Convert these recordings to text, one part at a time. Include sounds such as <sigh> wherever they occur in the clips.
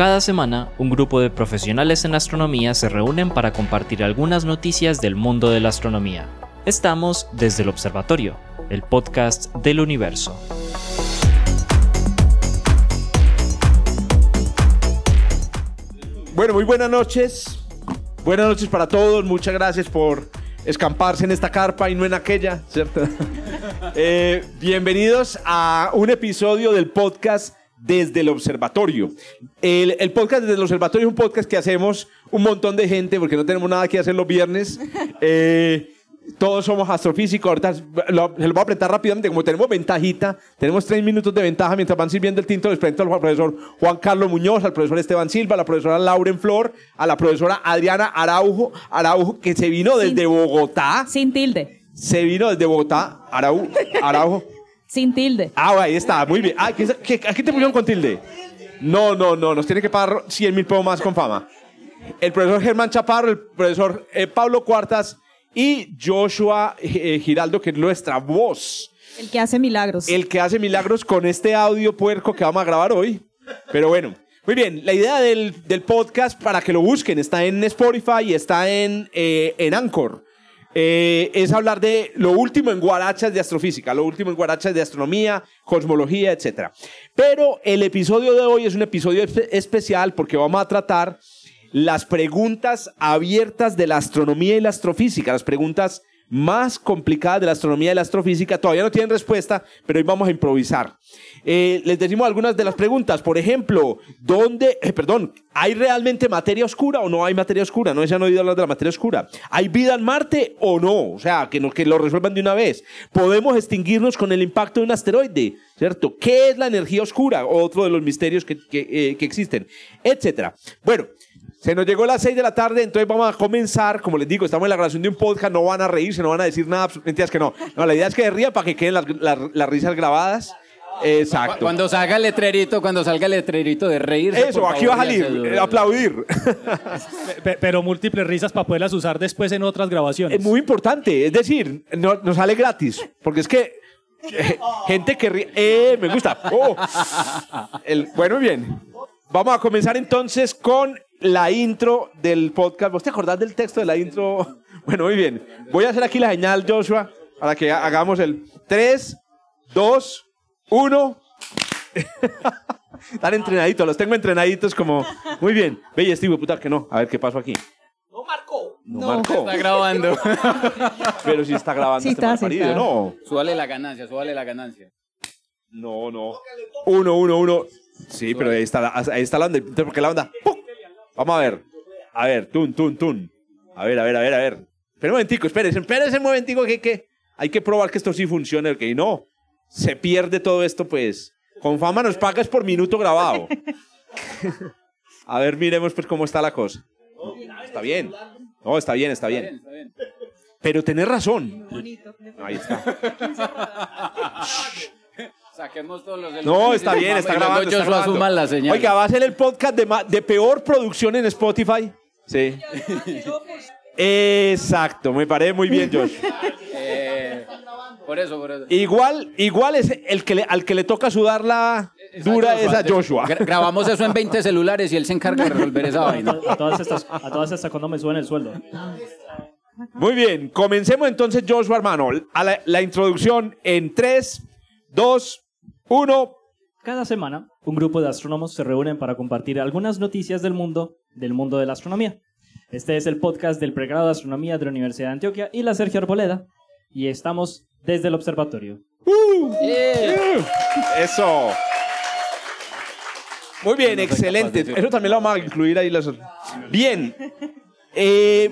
Cada semana, un grupo de profesionales en astronomía se reúnen para compartir algunas noticias del mundo de la astronomía. Estamos desde el Observatorio, el podcast del universo. Bueno, muy buenas noches. Buenas noches para todos. Muchas gracias por escamparse en esta carpa y no en aquella, ¿cierto? <laughs> Eh, bienvenidos a un episodio del podcast desde el observatorio. El, el, podcast desde el observatorio es un podcast que hacemos un montón de gente porque no tenemos nada que hacer los viernes. <laughs> Eh, todos somos astrofísicos. Ahorita lo, se lo voy a apretar rápidamente. Como tenemos ventajita, tenemos tres minutos de ventaja mientras van sirviendo el tinto. Les presento al profesor Juan Carlos Muñoz, al profesor Esteban Silva, a la profesora Lauren Flor, a la profesora Adriana Araujo, Araujo que se vino desde Sin- Bogotá. Sin tilde. Se vino desde Bogotá. Araujo. Araujo. Sin tilde. Ah, ahí está, muy bien. Ah, ¿qué, qué- ¿Aquí te pusieron con tilde? No, no, no, nos tiene que pagar 100 mil pesos más con fama. El profesor Germán Chaparro, el profesor eh, Pablo Cuartas y Joshua eh, Giraldo, que es nuestra voz. El que hace milagros. El que hace milagros con este audio puerco que vamos a grabar hoy. Pero bueno, muy bien. La idea del, del podcast, para que lo busquen, está en Spotify y está en, eh, en Anchor. Eh, es hablar de lo último en guarachas de astrofísica, lo último en guarachas de astronomía, cosmología, etc. Pero el episodio de hoy es un episodio espe- especial porque vamos a tratar las preguntas abiertas de la astronomía y la astrofísica, las preguntas más complicadas de la astronomía y la astrofísica. Todavía no tienen respuesta, pero hoy vamos a improvisar. Eh, les decimos algunas de las preguntas. Por ejemplo, ¿dónde, eh, perdón, ¿hay realmente materia oscura o no hay materia oscura? No se han oído hablar de la materia oscura. ¿Hay vida en Marte o no? O sea, que, no, que lo resuelvan de una vez. ¿Podemos extinguirnos con el impacto de un asteroide? ¿Cierto? ¿Qué es la energía oscura? Otro de los misterios que, que, eh, existen, etcétera. Bueno, se nos llegó las 6 de la tarde, entonces vamos a comenzar. Como les digo, estamos en la grabación de un podcast, no van a reírse, no van a decir nada, mentiras que no. No, la idea es que rían para que queden las, las- las risas grabadas. Exacto. Cuando salga el letrerito, cuando salga el letrerito de reír. Eso, aquí va a salir, eh, aplaudir. Pe- Pero múltiples risas para poderlas usar después en otras grabaciones. Es muy importante, es decir, no, nos sale gratis, porque es que eh, gente que ríe, eh, me gusta. Oh. El- bueno, bien. Vamos a comenzar entonces con la intro del podcast. ¿Vos te acordás del texto de la intro? <laughs> Bueno, muy bien. Voy a hacer aquí la señal, Joshua, para que ha- hagamos el 3, 2, 1. Están entrenaditos, los tengo entrenaditos como... Muy bien. Ve y este puta que no. A ver qué pasó aquí. No marcó. No, marcó. Está grabando. <laughs> Pero si está grabando Sí este está, sí está. no. súbale la ganancia, súbale la ganancia. No, no. Uno, uno, uno. Sí, pero ahí está, la- ahí está la onda. Entonces, ¿por qué la onda? ¡Pum! Vamos a ver. A ver, tun, tun, tun. A ver, a ver, a ver, a ver. Espera un momentico, espérese, espérese un momentico que, que hay que probar que esto sí funcione, porque no, se pierde todo esto, pues. Con fama nos pagas por minuto grabado. <laughs> a ver, miremos pues cómo está la cosa. Está bien. No, está bien, está bien. Está bien. Pero tenés razón. Ahí está. <laughs> <laughs> Saquemos todos los No, está bien, está grabando. está Joshua grabando. asuma la señal. Oiga, va a ser el podcast de, ma- de peor producción en Spotify. Sí. <laughs> Exacto, me parece muy bien, Josh. <laughs> Eh, por eso, por eso. Igual, igual es el que le- al que le toca sudar la dura es a Joshua. Gra- grabamos eso en 20 celulares y él se encarga de resolver esa <laughs> vaina. A todas estas, a todas estas cuando me suben el sueldo. Muy bien, comencemos entonces, Joshua, hermano, a la, la introducción en 3, 2, 1. Cada semana, un grupo de astrónomos se reúnen para compartir algunas noticias del mundo, del mundo de la astronomía. Este es el podcast del pregrado de astronomía de la Universidad de Antioquia y la Sergio Arboleda. Y estamos desde el observatorio. Eso. Muy bien, No excelente. Eso también lo vamos a incluir ahí. Las... Bien. Eh,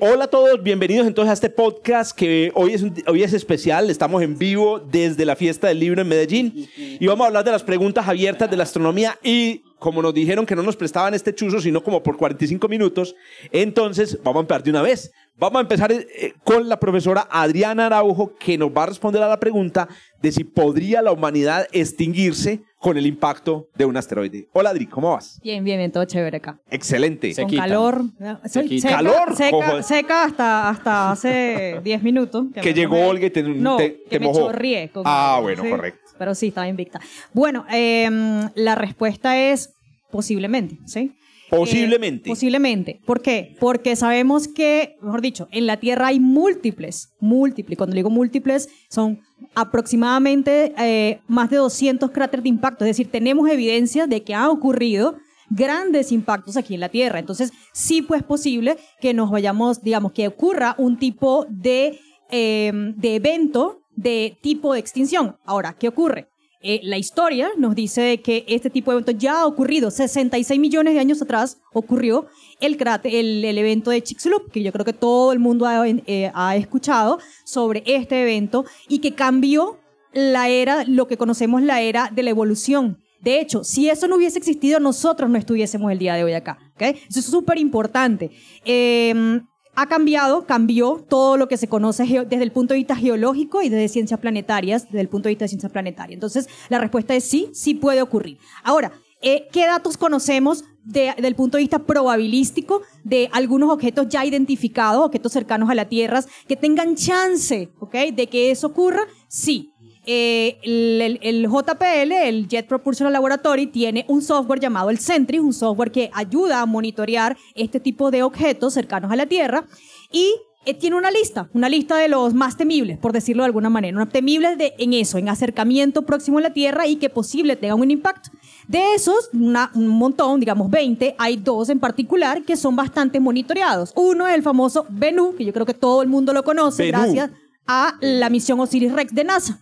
hola a todos, bienvenidos entonces a este podcast que hoy es, un- hoy es especial. Estamos en vivo desde la fiesta del libro en Medellín y vamos a hablar de las preguntas abiertas de la astronomía y como nos dijeron que no nos prestaban este chuzo sino como por 45 minutos, entonces vamos a empezar de una vez. Vamos a empezar eh, con la profesora Adriana Araujo que nos va a responder a la pregunta de si podría la humanidad extinguirse con el impacto de un asteroide. Hola Adri, ¿cómo vas? Bien, bien, bien, todo chévere acá. Excelente. Se Con quitan. calor. Soy quitan. seca, Calor, seca, seca hasta, hasta hace <laughs> 10 minutos. Que llegó. Olga y te- no, te- que te me mojó. chorrié con Ah, bueno, ¿sí? correcto. Pero sí, estaba invicta. Bueno, em, la respuesta es Posiblemente, ¿sí? Posiblemente. Eh, posiblemente. ¿Por qué? Porque sabemos que, mejor dicho, en la Tierra hay múltiples, múltiples. Cuando digo múltiples, son aproximadamente eh, más de 200 cráteres de impacto. Es decir, tenemos evidencia de que han ocurrido grandes impactos aquí en la Tierra. Entonces, sí pues posible que nos vayamos, digamos, que ocurra un tipo de, eh, de evento de tipo de extinción. Ahora, ¿qué ocurre? Eh, la historia nos dice que este tipo de evento ya ha ocurrido. 66 millones de años atrás ocurrió el, cráter- el, el evento de Chicxulub, que yo creo que todo el mundo ha, eh, ha escuchado sobre este evento y que cambió la era, lo que conocemos la era de la evolución. De hecho, si eso no hubiese existido, nosotros no estuviésemos el día de hoy acá. ¿ok? Eso es súper importante. Eh, ha cambiado, cambió todo lo que se conoce desde el punto de vista geológico y desde ciencias planetarias, desde el punto de vista de ciencias planetarias. Entonces, la respuesta es sí, sí puede ocurrir. Ahora, eh, ¿qué datos conocemos de- del punto de vista probabilístico de algunos objetos ya identificados, objetos cercanos a la Tierra, que tengan chance de que eso ocurra? Sí. Eh, el, el- el JPL, el Jet Propulsion Laboratory, tiene un software llamado el Sentry, un software que ayuda a monitorear este tipo de objetos cercanos a la Tierra y eh, tiene una lista, una lista de los más temibles, por decirlo de alguna manera, una temibles de, en eso, en acercamiento próximo a la Tierra y que posible tengan un impacto. De esos, una- un montón, digamos 20, hay dos en particular que son bastante monitoreados. Uno es el famoso Bennu, que yo creo que todo el mundo lo conoce, Bennu. gracias a la misión Osiris-Rex de NASA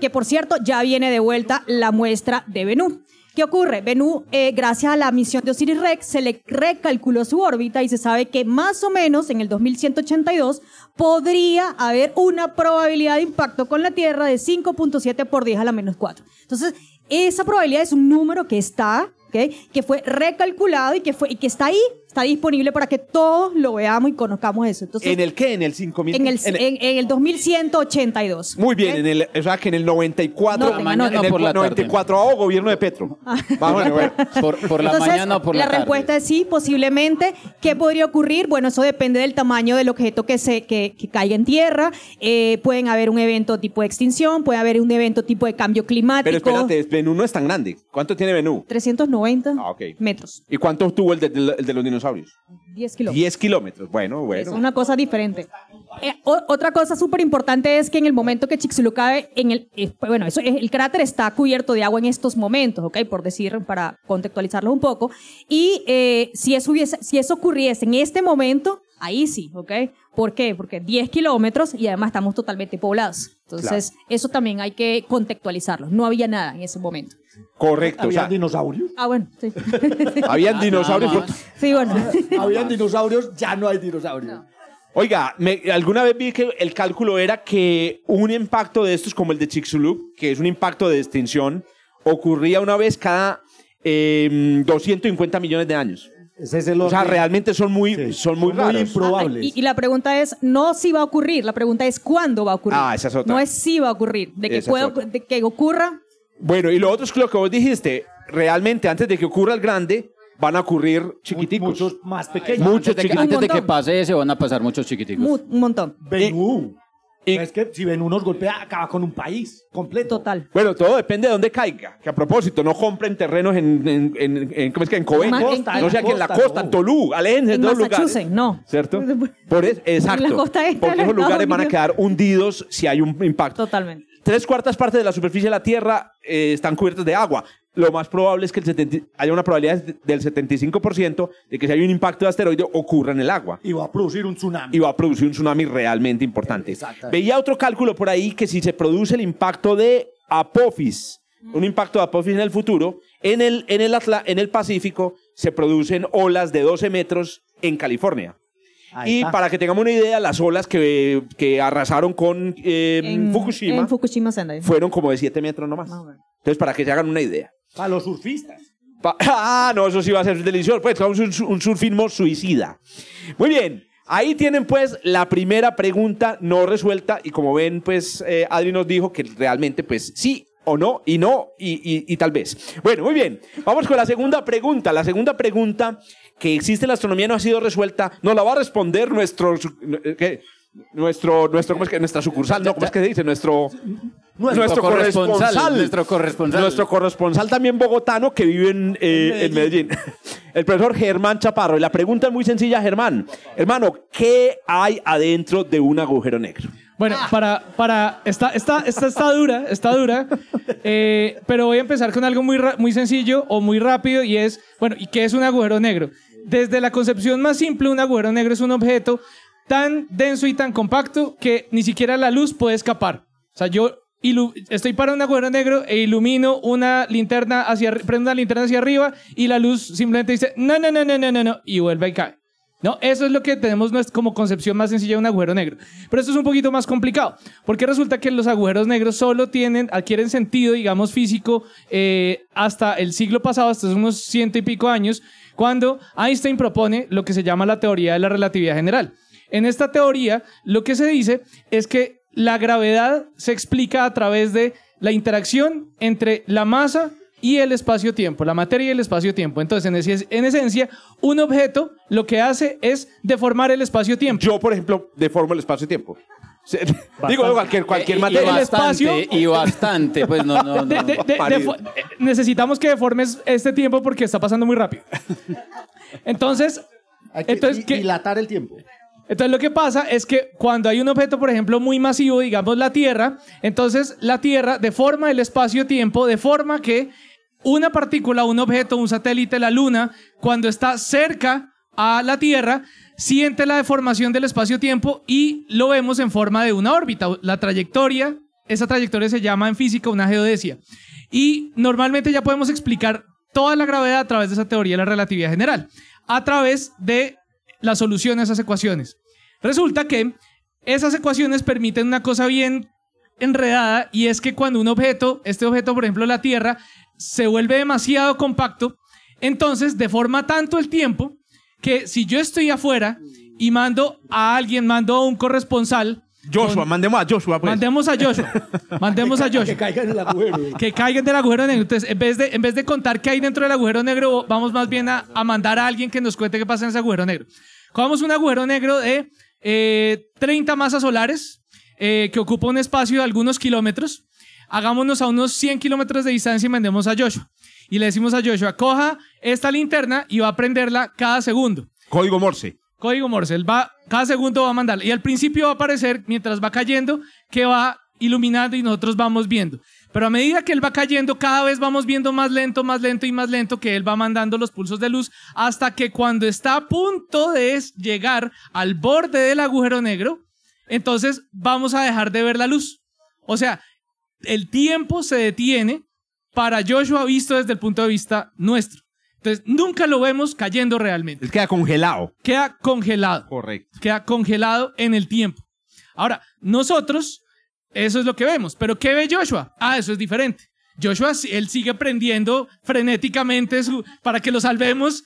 que por cierto ya viene de vuelta la muestra de Bennu. ¿Qué ocurre? Bennu, eh, gracias a la misión de Osiris-Rex, se le recalculó su órbita y se sabe que más o menos en el 2182 podría haber una probabilidad de impacto con la Tierra de 5.7 por 10 a la menos 4. Entonces, esa probabilidad es un número que está, que fue recalculado y que, fue, y que está ahí, está disponible para que todos lo veamos y conozcamos eso. Entonces, ¿En el qué? ¿En el 5000? en el, en el- en, en el 2182. Muy bien, en el, o sea que en el 94, Noten, en anoten. el por la tarde. 94 gobierno de Petro. Vamos, bueno. Por, por la Entonces, mañana o por la, tarde. respuesta es sí, posiblemente. ¿Qué podría ocurrir? Bueno, eso depende del tamaño del objeto que, se, que, que caiga en tierra. Eh, pueden haber un evento tipo de extinción, puede haber un evento tipo de cambio climático. Pero espérate, Benú no es tan grande. ¿Cuánto tiene Benú? 390 Ah, metros, ¿Y cuánto tuvo el de, el de los dinosaurios? 10 kilómetros. 10 kilómetros. Bueno, Es bueno. una cosa diferente. Eh, o- otra cosa súper importante es que en el momento que Chicxulub en el, eh, bueno, eso, es- el cráter está cubierto de agua en estos momentos, ¿ok? Por decir, para contextualizarlo un poco. Y eh, si, eso hubiese, si eso ocurriese en este momento, ahí sí, ¿ok? ¿Por qué? Porque 10 kilómetros y además estamos totalmente poblados. Entonces, eso también hay que contextualizarlo. No había nada en ese momento. Correcto. O ¿Habían sea, dinosaurios? Ah, bueno, sí. <laughs> habían dinosaurios. por- sí, bueno. <laughs> Habían dinosaurios, ya no hay dinosaurios. Oiga, me- alguna vez vi que el cálculo era que un impacto de estos, como el de Chicxulub, que es un impacto de extinción, ocurría una vez cada eh, 250 millones de años. Ese es el O sea, realmente son muy, Sí, son muy son muy improbables. Y, y la pregunta es no si va a ocurrir, la pregunta es cuándo va a ocurrir. Ah, esa es otra. No es si va a ocurrir, de que, otra. de que ocurra. Bueno, y lo otro es lo que vos dijiste. Realmente, antes de que ocurra el grande, van a ocurrir chiquiticos. Muchos más pequeños. Muchos Antes de, que, chiquiticos. antes de que pase ese van a pasar muchos chiquiticos. mu- un montón. Benú. y- es que si Benú nos golpea, acaba con un país completo. Total. Bueno, todo depende de dónde caiga. Que a propósito, no compren terrenos en, en, en, en- ¿cómo es que? En Coveñas. Ma- en- no sé, aquí en la costa, costa, no. en Tolú, de En todos Massachusetts, lugares. no. ¿Cierto? <laughs> Por eso, exacto. En la costa este de Porque esos lugares van a quedar hundidos si hay un impacto. Totalmente. Tres cuartas partes de la superficie de la Tierra eh, están cubiertas de agua. Lo más probable es que el 70 haya una probabilidad de- del 75% de que si hay un impacto de asteroide ocurra en el agua. Y va a producir un tsunami. Y va a producir un tsunami realmente importante. Exacto. Veía otro cálculo por ahí que si se produce el impacto de Apophis, un impacto de Apophis en el futuro, en el, en el, Atla- en el Pacífico se producen olas de 12 metros en California. Ahí y está. para que tengamos una idea, las olas que, que arrasaron con eh, En Fukushima En Fukushima Sendai. fueron como de 7 metros nomás. Más o menos. Entonces, para que se hagan una idea. Para los surfistas. Pa- <laughs> ah, no, eso sí va a ser delicioso. Pues vamos un, un surfismo suicida. Muy bien. Ahí tienen pues la primera pregunta no resuelta y como ven pues eh, Adri nos dijo que realmente pues sí o no y no y, y- y tal vez. Bueno, muy bien. Vamos con la segunda pregunta. La segunda pregunta que existe en la astronomía no ha sido resuelta. Nos la va a responder nuestro... eh, ¿qué? nuestro, nuestro, ¿cómo es que? Nuestra sucursal, no, ¿cómo es que se dice? Nuestro, Nuestro corresponsal, nuestro corresponsal. Nuestro corresponsal también bogotano que vive en, eh, en Medellín. <laughs> El profesor Germán Chaparro. Y la pregunta es muy sencilla, Germán. Hermano, ¿qué hay adentro de un agujero negro? Bueno, para, para, está, está, está, está dura, está dura, eh, pero voy a empezar con algo muy, muy sencillo o muy rápido y es, bueno, ¿y qué es un agujero negro? Desde la concepción más simple, un agujero negro es un objeto tan denso y tan compacto que ni siquiera la luz puede escapar. O sea, yo estoy para un agujero negro e ilumino una linterna hacia, prendo una linterna hacia arriba y la luz simplemente dice, no, no, no, no, no, no, no, y vuelve y cae. ¿No? Eso es lo que tenemos como concepción más sencilla de un agujero negro. Pero esto es un poquito más complicado, porque resulta que los agujeros negros solo tienen, adquieren sentido, digamos, físico eh, hasta el siglo pasado, hasta unos ciento y pico años, cuando Einstein propone lo que se llama la teoría de la relatividad general. En esta teoría, lo que se dice es que la gravedad se explica a través de la interacción entre la masa y el espacio-tiempo, la materia y el espacio-tiempo. Entonces, en, ese- en esencia, un objeto lo que hace es deformar el espacio-tiempo. Yo, por ejemplo, deformo el espacio-tiempo. <laughs> Digo, cualquier, cualquier Eh, y materia. el bastante, espacio- y bastante, pues no, no, no. De- de- de- necesitamos que deformes este tiempo porque está pasando muy rápido. Entonces, Hay que Entonces, ¿qué? dilatar el tiempo. Entonces lo que pasa es que cuando hay un objeto, por ejemplo, muy masivo, digamos la Tierra, entonces la Tierra deforma el espacio-tiempo de forma que una partícula, un objeto, un satélite, la Luna, cuando está cerca a la Tierra, siente la deformación del espacio-tiempo y lo vemos en forma de una órbita. La trayectoria, esa trayectoria se llama en física una geodesia. Y normalmente ya podemos explicar toda la gravedad a través de esa teoría de la relatividad general, a través de la solución a esas ecuaciones. Resulta que esas ecuaciones permiten una cosa bien enredada y es que cuando un objeto, este objeto por ejemplo la Tierra, se vuelve demasiado compacto, entonces deforma tanto el tiempo que si yo estoy afuera y mando a alguien, mando a un corresponsal, Joshua, mandemos a Joshua, pues. mandemos a Joshua, <laughs> mandemos a Que Joshua caiga en el agujero. que caigan del agujero negro. Entonces, en vez de, en vez de contar qué hay dentro del agujero negro, vamos más bien a, a mandar a alguien que nos cuente qué pasa en ese agujero negro. Cogamos un agujero negro de eh, 30 masas solares eh, que ocupa un espacio de algunos kilómetros. Hagámonos a unos 100 kilómetros de distancia y mandemos a Joshua. Y le decimos a Joshua, coja esta linterna y va a prenderla cada segundo. Código Morse. Código Morse, él va, cada segundo va a mandarle. Y al principio va a aparecer, mientras va cayendo, que va iluminando y nosotros vamos viendo. Pero a medida que él va cayendo, cada vez vamos viendo más lento, más lento y más lento que él va mandando los pulsos de luz hasta que cuando está a punto de llegar al borde del agujero negro, entonces vamos a dejar de ver la luz. O sea, el tiempo se detiene para Joshua visto desde el punto de vista nuestro. Entonces, nunca lo vemos cayendo realmente Él queda congelado. queda congelado. Correcto. Queda congelado en el tiempo. Ahora, nosotros, eso es lo que vemos. Pero ¿qué ve Joshua? Ah, eso es diferente. Joshua, él sigue prendiendo frenéticamente su- para que lo salvemos.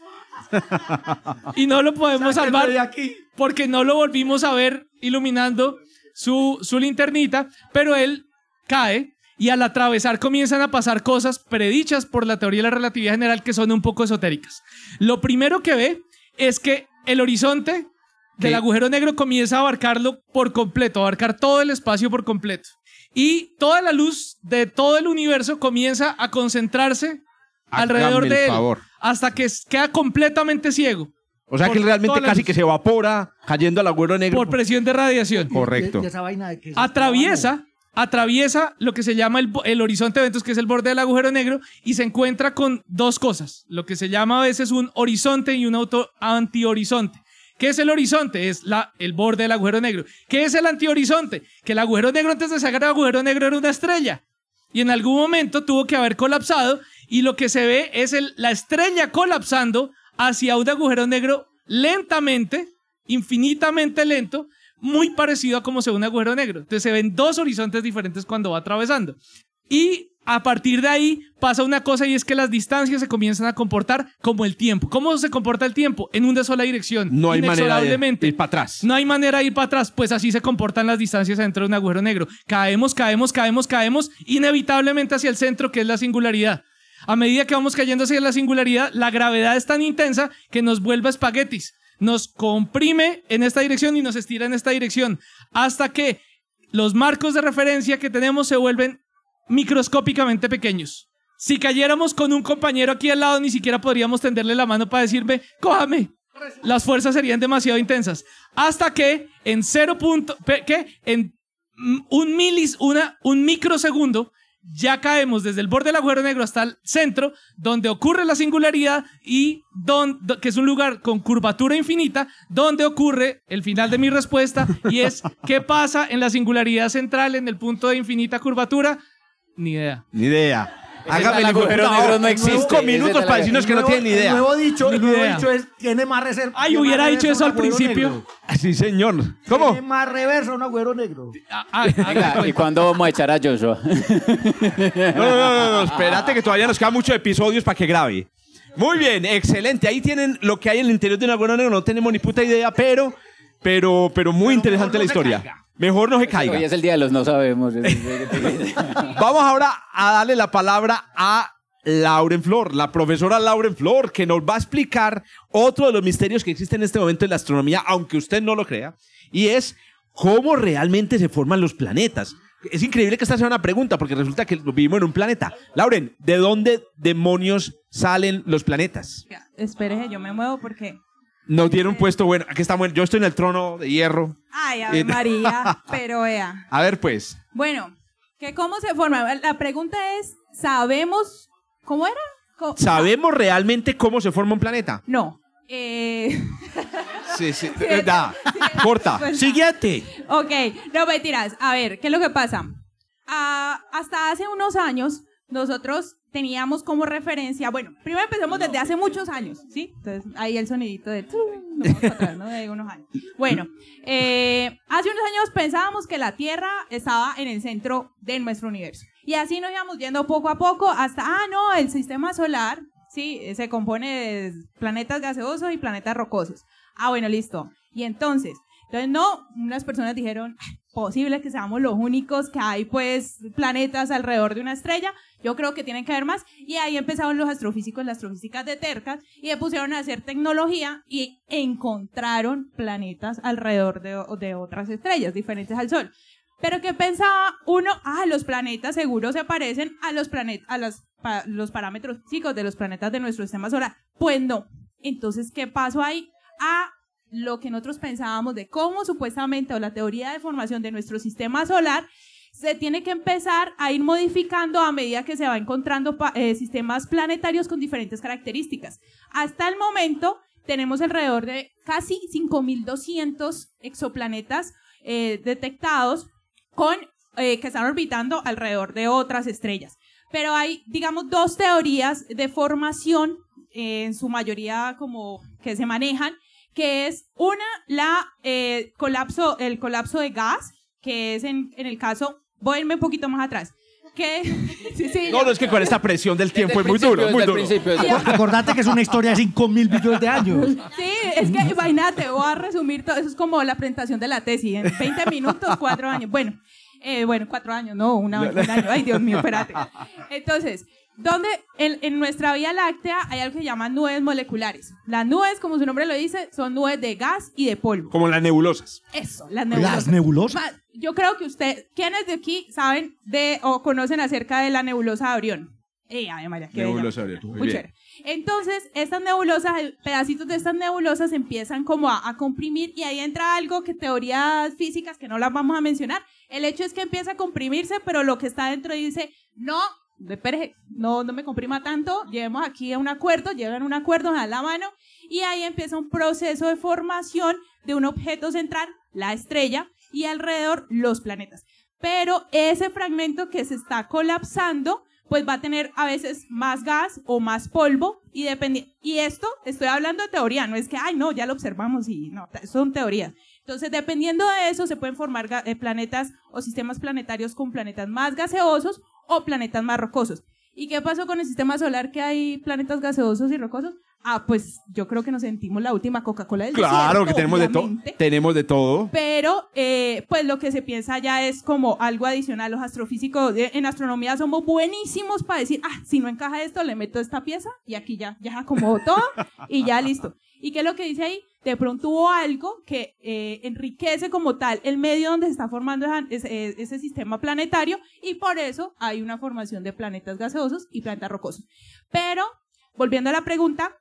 y no lo podemos salvar de aquí. porque no lo volvimos a ver iluminando su, su linternita, pero él cae y al atravesar comienzan a pasar cosas predichas por la teoría de la relatividad general que son un poco esotéricas. Lo primero que ve es que el horizonte del ¿Qué? agujero negro comienza a abarcarlo por completo, a abarcar todo el espacio por completo. Y toda la luz de todo el universo comienza a concentrarse alrededor Hágame de él favor. hasta que queda completamente ciego O sea que él realmente casi que se evapora cayendo al agujero negro. por presión de radiación. Correcto. Esa vaina de que se atraviesa, atraviesa lo que se llama el, el horizonte de eventos, que es el borde del agujero negro, y se encuentra con dos cosas. Lo que se llama a veces un horizonte y un antihorizonte. ¿Qué es el horizonte? Es la, el borde del agujero negro. ¿Qué es el antihorizonte? Que el agujero negro antes de sacar el agujero negro era una estrella. Y en algún momento tuvo que haber colapsado y lo que se ve es el- la estrella colapsando hacia un agujero negro lentamente, infinitamente lento, muy parecido a como se ve un agujero negro. Entonces se ven dos horizontes diferentes cuando va atravesando. Y a partir de ahí pasa una cosa y es que las distancias se comienzan a comportar como el tiempo. ¿Cómo se comporta el tiempo? En una sola dirección. No hay manera de ir para atrás. No hay manera de ir para atrás, pues así se comportan las distancias dentro de un agujero negro. Caemos, caemos, caemos, caemos, inevitablemente hacia el centro, que es la singularidad. A medida que vamos cayendo hacia la singularidad, la gravedad es tan intensa que nos vuelve espaguetis. Nos comprime en esta dirección y nos estira en esta dirección, hasta que los marcos de referencia que tenemos se vuelven microscópicamente pequeños. Si cayéramos con un compañero aquí al lado, ni siquiera podríamos tenderle la mano para decirme, cójame. Las fuerzas serían demasiado intensas. Hasta que en cero punto, ¿qué? En mm, un milis, una, un microsegundo, ya caemos desde el borde del agujero negro hasta el centro, donde ocurre la singularidad y don- do- que es un lugar con curvatura infinita, donde ocurre el final de mi respuesta y es qué pasa en la singularidad central en el punto de infinita curvatura. Ni idea. Ni idea. Hágame el agujero negro no existe. Cinco minutos para decirnos que no tienen ni El idea. nuevo dicho, el Ni nuevo dicho es, tiene más reserva. Ay, hubiera dicho eso al principio. Sí, señor. ¿Cómo? Tiene más reversa un agujero negro. Ah, ah, Venga, ¿y cuándo vamos a echar a Joshua? <laughs> No, no, no, no, no, espérate que todavía nos quedan muchos episodios para que grabe. Muy bien, excelente. Ahí tienen lo que hay en el interior de un agujero negro. No tenemos ni puta idea, pero, pero, pero muy interesante la historia. Mejor no se caiga. Hoy es el día de los no sabemos. <laughs> Vamos ahora a darle la palabra a Lauren Flor, la profesora Lauren Flor, que nos va a explicar otro de los misterios que existen en este momento en la astronomía, aunque usted no lo crea, y es cómo realmente se forman los planetas. Es increíble que esta sea una pregunta, porque resulta que vivimos en un planeta. Lauren, ¿de dónde demonios salen los planetas? Espere, yo me muevo porque. Nos dieron puesto, bueno, aquí estamos, yo estoy en el trono de hierro. Ay, Ave Eh, María, <laughs> pero vea. A ver, pues, Bueno, ¿que ¿cómo se forma? La pregunta es: ¿sabemos cómo era? ¿sabemos realmente cómo se forma un planeta? No. Eh, <laughs> Sí, sí, da, corta. Pues- Siguiente. ok, no mentiras. A ver, ¿qué es lo que pasa? Ah, hasta hace unos años, nosotros teníamos como referencia, bueno, primero empezamos desde hace muchos años, ¿sí? Entonces, ahí el sonidito de... atrás, ¿no? De unos años. Bueno, eh, hace unos años pensábamos que la Tierra estaba en el centro de nuestro universo. Y así nos íbamos yendo poco a poco hasta, ah, no, el sistema solar, sí, se compone de planetas gaseosos y planetas rocosos. Ah, bueno, listo. Y entonces, entonces no, unas personas dijeron, "Ah, posible que seamos los únicos que hay pues planetas alrededor de una estrella. Yo creo que tienen que haber más. Y ahí empezaron los astrofísicos, las astrofísicas de tercas, y se pusieron a hacer tecnología y encontraron planetas alrededor de, de otras estrellas diferentes al Sol. Pero ¿qué pensaba uno? Ah, los planetas seguro se parecen a los planetas, a las, pa- los parámetros físicos de los planetas de nuestro sistema solar. Pues no. Entonces, ¿qué pasó ahí? A lo que nosotros pensábamos de cómo supuestamente o la teoría de formación de nuestro sistema solar se tiene que empezar a ir modificando a medida que se va encontrando eh, sistemas planetarios con diferentes características. Hasta el momento tenemos alrededor de casi 5.200 exoplanetas eh, detectados con, eh, que están orbitando alrededor de otras estrellas. Pero hay, digamos, dos teorías de formación, eh, en su mayoría como que se manejan, que es una, la colapso, el colapso de gas, que es en, en el caso, voy a irme un poquito más atrás, que, <laughs> sí, sí, No, no, es que con esta presión del tiempo es muy duro, muy duro. Acordate que es una historia de 5 mil billones de años. Sí, es que imagínate, voy a resumir todo. Eso es como la presentación de la tesis. En 20 minutos, cuatro años. Bueno, eh, bueno, cuatro años, no, una, un año. Ay, Dios mío, espérate. Entonces, donde en, en nuestra Vía Láctea hay algo que se llaman nubes moleculares. Las nubes, como su nombre lo dice, son nubes de gas y de polvo. Como las nebulosas. Eso, las nebulosas. Las nebulosas. Yo creo que usted, ¿quiénes de aquí saben de o conocen acerca de la nebulosa de Orión? Eh, ay, María, qué bella. Nebulosa de Orión, muy bien. Entonces, estas nebulosas, pedacitos de estas nebulosas empiezan como a, a comprimir y ahí entra algo que teorías físicas que no las vamos a mencionar. El hecho es que empieza a comprimirse, pero lo que está dentro dice, no, no, no me comprima tanto, llevemos aquí a un acuerdo, llegan un acuerdo, dan la mano y ahí empieza un proceso de formación de un objeto central, la estrella, y alrededor los planetas. Pero ese fragmento que se está colapsando, pues va a tener a veces más gas o más polvo y dependi y esto estoy hablando de teoría, no es que ay no, ya lo observamos y no, son teorías. Entonces, dependiendo de eso se pueden formar eh, planetas o sistemas planetarios con planetas más gaseosos o planetas más rocosos. ¿Y qué pasó con el sistema solar que hay planetas gaseosos y rocosos? Ah, pues yo creo que nos sentimos la última Coca-Cola del Claro desierto, que tenemos de todo. Tenemos de todo. Pero, eh, pues lo que se piensa ya es como algo adicional. Los astrofísicos de- en astronomía somos buenísimos para decir, ah, si no encaja esto, le meto esta pieza y aquí ya, ya acomodo todo <laughs> y ya listo. ¿Y qué es lo que dice ahí? de pronto hubo algo que eh, enriquece como tal el medio donde se está formando esa- ese, ese sistema planetario y por eso hay una formación de planetas gaseosos y planetas rocosos. Pero, volviendo a la pregunta,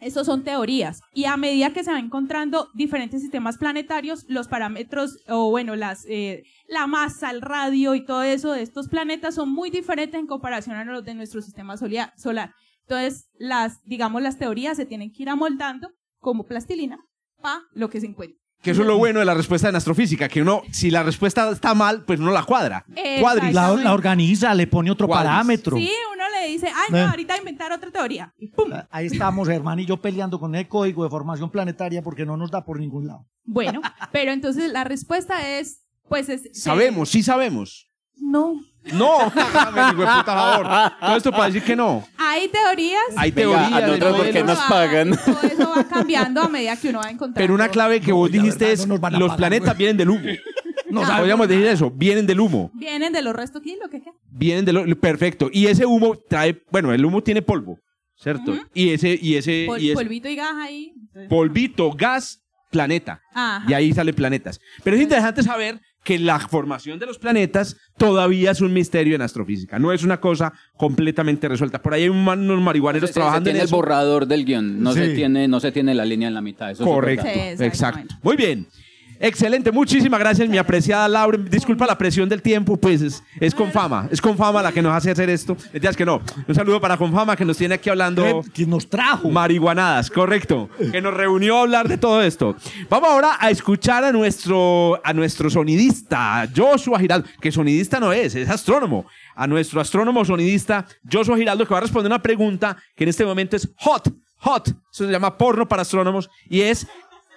estos son teorías y a medida que se van encontrando diferentes sistemas planetarios, los parámetros o bueno, las, eh, la masa, el radio y todo eso de estos planetas son muy diferentes en comparación a los de nuestro sistema solar. Entonces, las, digamos, las teorías se tienen que ir amoldando como plastilina para lo que se encuentra. Que eso es lo bueno de la respuesta en astrofísica, que uno, si la respuesta está mal, pues uno la cuadra. Cuadris. La, la organiza, le pone otro Cuadris. parámetro. Sí, uno le dice, ay, no, Eh. ahorita inventar otra teoría. Y ¡pum! Ahí estamos, hermano, y yo peleando con el código de formación planetaria porque no nos da por ningún lado. Bueno, pero entonces la respuesta es, pues es... Sabemos, sí sabemos. No. No, <laughs> me digo, puta favor. Todo esto para decir que no. Hay teorías. Hay Venga, teorías. a nosotros nos pagan. Todo eso va cambiando a medida que uno va encontrando. Pero una clave que vos dijiste verdad, es no nos van a los pagar, planetas güey. vienen del humo. <laughs> No podríamos decir eso, vienen del humo. Vienen de los restos aquí, lo que queda. Vienen del humo. Perfecto. Y ese humo trae, bueno, el humo tiene polvo, ¿cierto? Y ese, y ese, Pol- y ese polvito y gas ahí. Entonces- polvito, gas, planeta. Ajá. Y ahí salen planetas. Pero es interesante saber que la formación de los planetas todavía es un misterio en astrofísica. No es una cosa completamente resuelta. Por ahí hay unos marihuaneros Se, se trabajando tiene en el eso. borrador del guion, no, se tiene, no se tiene la línea en la mitad. Eso es Correcto. Exacto. Muy bien. Excelente, muchísimas gracias, mi apreciada Laura. Disculpa la presión del tiempo, pues es, es con fama, es con fama la que nos hace hacer esto. Mentiras que no. Un saludo para Confama que nos tiene aquí hablando Que nos trajo. marihuanadas, correcto, que nos reunió a hablar de todo esto. Vamos ahora a escuchar a nuestro, a nuestro sonidista, Joshua Giraldo, que sonidista no es, es astrónomo. A nuestro astrónomo sonidista, Joshua Giraldo, que va a responder una pregunta que en este momento es hot, hot. Eso se llama porno para astrónomos y es,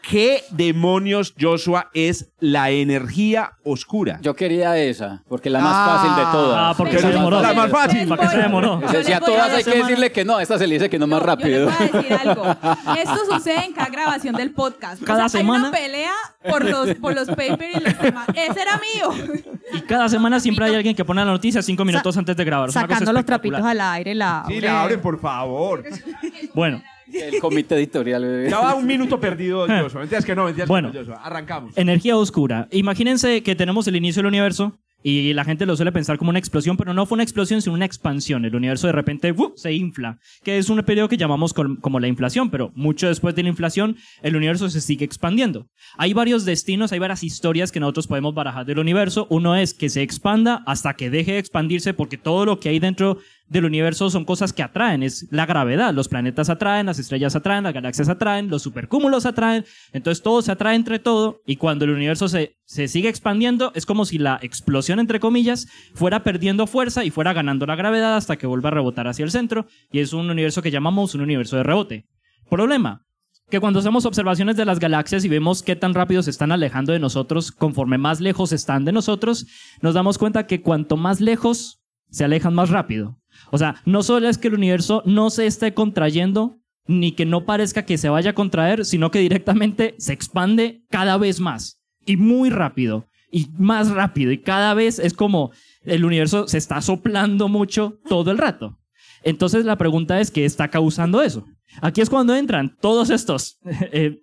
¿qué demonios, Joshua, es la energía oscura? Yo quería esa, porque la más Ah, fácil de todas. Ah, porque Pero se demoró. la más fácil. ¿Para qué se demoró? Yo si a todas hay que decirle que no, a esta se le dice que no más rápido. Yo les voy a decir algo. <laughs> Esto sucede en cada grabación del podcast. Cada o sea, semana. Hay una pelea por los, por los papers y los temas. Ese era mío. Y <laughs> cada semana siempre hay alguien que pone la noticia cinco minutos antes de grabar. Es Sacando los trapitos al aire, la. Sí, la abren, por favor. <laughs> Bueno, El comité editorial. bebé. Ya va un minuto perdido, <laughs> Joshua. Mentiras que no, mentiras Bueno. que no, Joshua. Arrancamos. energía oscura. Imagínense que tenemos el inicio del universo y la gente lo suele pensar como una explosión, pero no fue una explosión, sino una expansión. El universo de repente se infla, que es un periodo que llamamos como la inflación, pero mucho después de la inflación, el universo se sigue expandiendo. Hay varios destinos, hay varias historias que nosotros podemos barajar del universo. Uno es que se expanda hasta que deje de expandirse, porque todo lo que hay dentro del universo son cosas que atraen, es la gravedad. Los planetas atraen, las estrellas atraen, las galaxias atraen, los supercúmulos atraen. Entonces todo se atrae entre todo y cuando el universo se, se sigue expandiendo es como si la explosión, entre comillas, fuera perdiendo fuerza y fuera ganando la gravedad hasta que vuelva a rebotar hacia el centro y es un universo que llamamos un universo de rebote. Problema. Que cuando hacemos observaciones de las galaxias y vemos qué tan rápido se están alejando de nosotros, conforme más lejos están de nosotros, nos damos cuenta que cuanto más lejos se alejan más rápido. O sea, no solo es que el universo no se esté contrayendo, ni que no parezca que se vaya a contraer, sino que directamente se expande cada vez más y muy rápido y más rápido y cada vez es como el universo se está soplando mucho todo el rato. Entonces la pregunta es, ¿qué está causando eso? Aquí es cuando entran todos estos, <laughs> eh,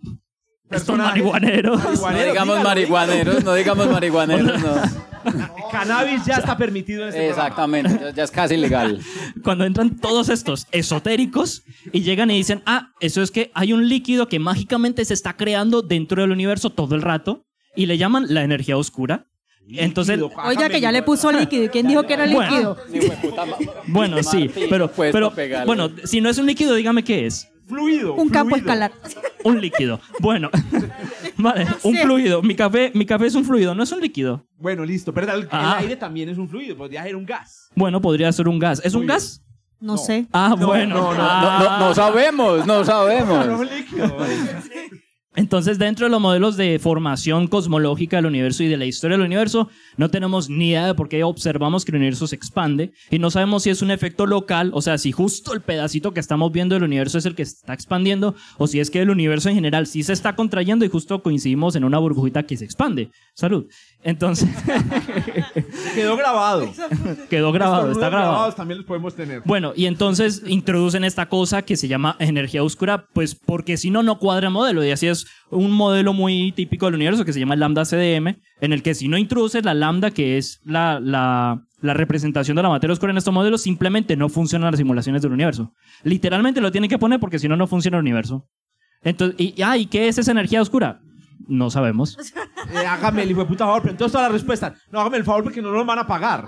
estos marihuaneros. No Marihuaneros, digamos marihuaneros, no digamos marihuaneros, no. <laughs> Cannabis ya está permitido en este. Exactamente, ya, ya es casi legal. <laughs> cuando entran todos estos esotéricos y llegan y dicen, ah, eso es que hay un líquido que mágicamente se está creando dentro del universo todo el rato y le llaman la energía oscura. Entonces, Oiga, que ya le puso líquido. ¿Y quién dijo que era Bueno. líquido? bueno, sí, pero, pero bueno, si no es un líquido, dígame qué es. Fluido. Un campo escalar. Un líquido. Bueno, <laughs> vale, un fluido. Mi café, mi café es un fluido, no es un líquido. Bueno, listo. Pero el, el Ah. aire también es un fluido. Podría ser un gas. Bueno, podría ser un gas. ¿Es un gas? No sé. Ah, bueno. no, no, Ah. No, no, no sabemos, no <laughs> No, sabemos. un líquido. Entonces, dentro de los modelos de formación cosmológica del universo y de la historia del universo, no tenemos ni idea de por qué observamos que el universo se expande y no sabemos si es un efecto local, o sea, si justo el pedacito que estamos viendo del universo es el que se está expandiendo, o si es que el universo en general sí se está contrayendo y justo coincidimos en una burbujita que se expande. Salud. Entonces, <laughs> Quedó grabado. quedó grabado, está grabado. también los podemos tener. Bueno, y entonces introducen esta cosa que se llama energía oscura, pues porque si no, no cuadra el modelo. Y así es un modelo muy típico del universo que se llama el lambda CDM, en el que si no introduces la lambda, que es la, la, la representación de la materia oscura en estos modelos, simplemente no funcionan las simulaciones del universo. Literalmente lo tienen que poner porque si no, no funciona el universo. Entonces, y, ah, ¿y qué es esa energía oscura? No sabemos. <laughs> Eh, hágame el hijo de puta favor, pero entonces todas las respuestas. No, hágame el favor porque no nos van a pagar.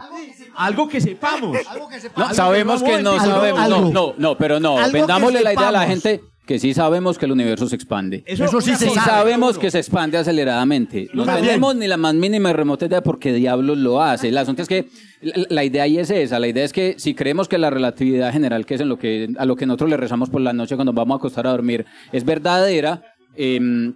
Algo que sepamos. No, Algo sabemos que que no no vamos a sabemos. algo. No, no, no, pero no. Que Vendámosle la idea a la sepamos. gente que sí sabemos que el universo se expande. Eso sí una se Sí sabe. sabemos seguro. que se expande aceleradamente. No También. tenemos ni la más mínima y remota idea por qué diablos lo hace. El asunto es que la, la idea ahí es esa. La idea es que si creemos que la relatividad general, que es en lo que, a lo que nosotros le rezamos por la noche cuando vamos a acostar a dormir, es verdadera, em,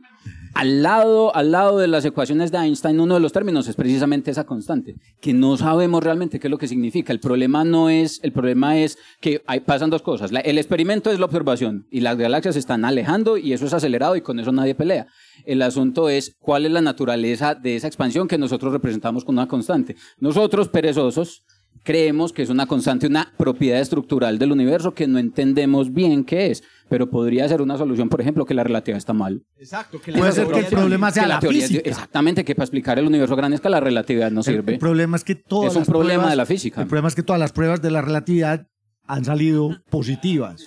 al lado, al lado de las ecuaciones de Einstein, uno de los términos es precisamente esa constante, que no sabemos realmente qué es lo que significa. El problema no es, el problema es que hay, pasan dos cosas. El experimento es la observación y las galaxias se están alejando y eso es acelerado y con eso nadie pelea. El asunto es cuál es la naturaleza de esa expansión que nosotros representamos con una constante. Nosotros, perezosos, creemos que es una constante, una propiedad estructural del universo que no entendemos bien qué es, pero podría ser una solución, por ejemplo, que la relatividad está mal. Exacto. Que la Puede ser que teoría el problema Que sea la teoría es- física. exactamente, que para explicar el universo a gran escala la relatividad no El, sirve. el problema es que todas Es un las problema pruebas- de la física. El problema es que todas las pruebas de la relatividad han salido positivas.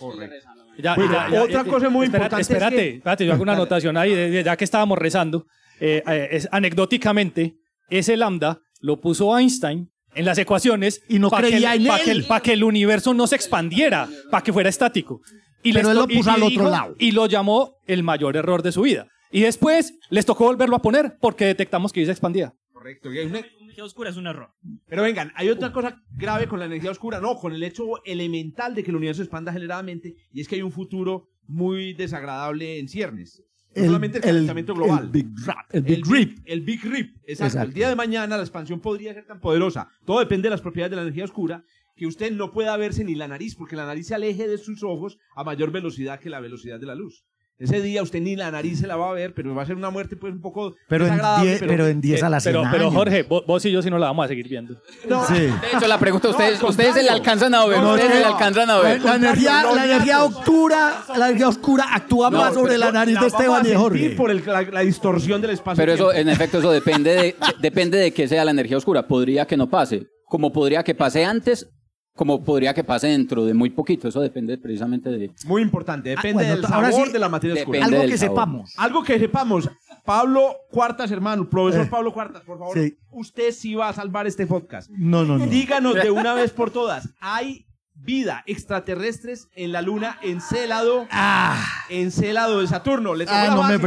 Ya, Bueno, ya, ya, otra ya, cosa muy espérate, importante es Espérate, que- espérate, yo hago una anotación ahí, de- de- ya que estábamos rezando. Eh, eh, es, anecdóticamente, ese lambda lo puso Einstein en las ecuaciones Y no pa' que creía el- en que él. el- pa' que el universo no se expandiera, para que fuera estático. Y Pero él lo puso y- y al otro dijo- lado. Y lo llamó el mayor error de su vida. Y después les tocó volverlo a poner porque detectamos que se expandía. Correcto. y hay una- energía oscura es un error. Pero vengan, hay otra cosa grave con la energía oscura. No, con el hecho elemental de que el universo expanda aceleradamente. Y es que hay un futuro muy desagradable en ciernes. No solamente el calentamiento global. el Big Rip. El Big El Rip. El Big Rip, exacto. Exacto. El día de mañana la expansión podría ser tan poderosa. Todo depende de las propiedades de la energía oscura que usted no pueda verse ni la nariz, porque la nariz se aleje de sus ojos a mayor velocidad que la velocidad de la luz. Ese día usted ni la nariz se la va a ver, pero va a ser una muerte pues un poco Pero en desagradable. 10 pero en 10 a la Pero, pero. Jorge, vos, vos y yo sí no la vamos a seguir viendo. No, Sí. De hecho, la pregunta, ustedes, al ustedes se la alcanzan a ver, No, ustedes no, se la no. alcanzan a ver. La energía, la energía oscura, la energía oscura actúa No, más sobre la nariz de vamos Esteban y de Jorge. por el- la, la distorsión del espacio. Pero eso, en efecto, eso depende de, de- depende de qué sea la energía oscura. Podría que no pase, como podría que pase antes, como podría que pase dentro de muy poquito. Eso depende precisamente de... Muy importante, depende Ah, bueno, del ahora sabor sí, de la materia oscura. depende. Algo que sabor. sepamos. Algo que sepamos. Pablo Cuartas, hermano, profesor Eh, Pablo Cuartas, por favor. sí. Usted sí va a salvar este podcast. No, no, no. Díganos de una vez por todas, ¿hay vida extraterrestres en la luna Encélado, Ah, Encélado de Saturno? Le ah, la no me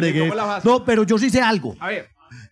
fácil. No, pero yo sí sé algo. A ver,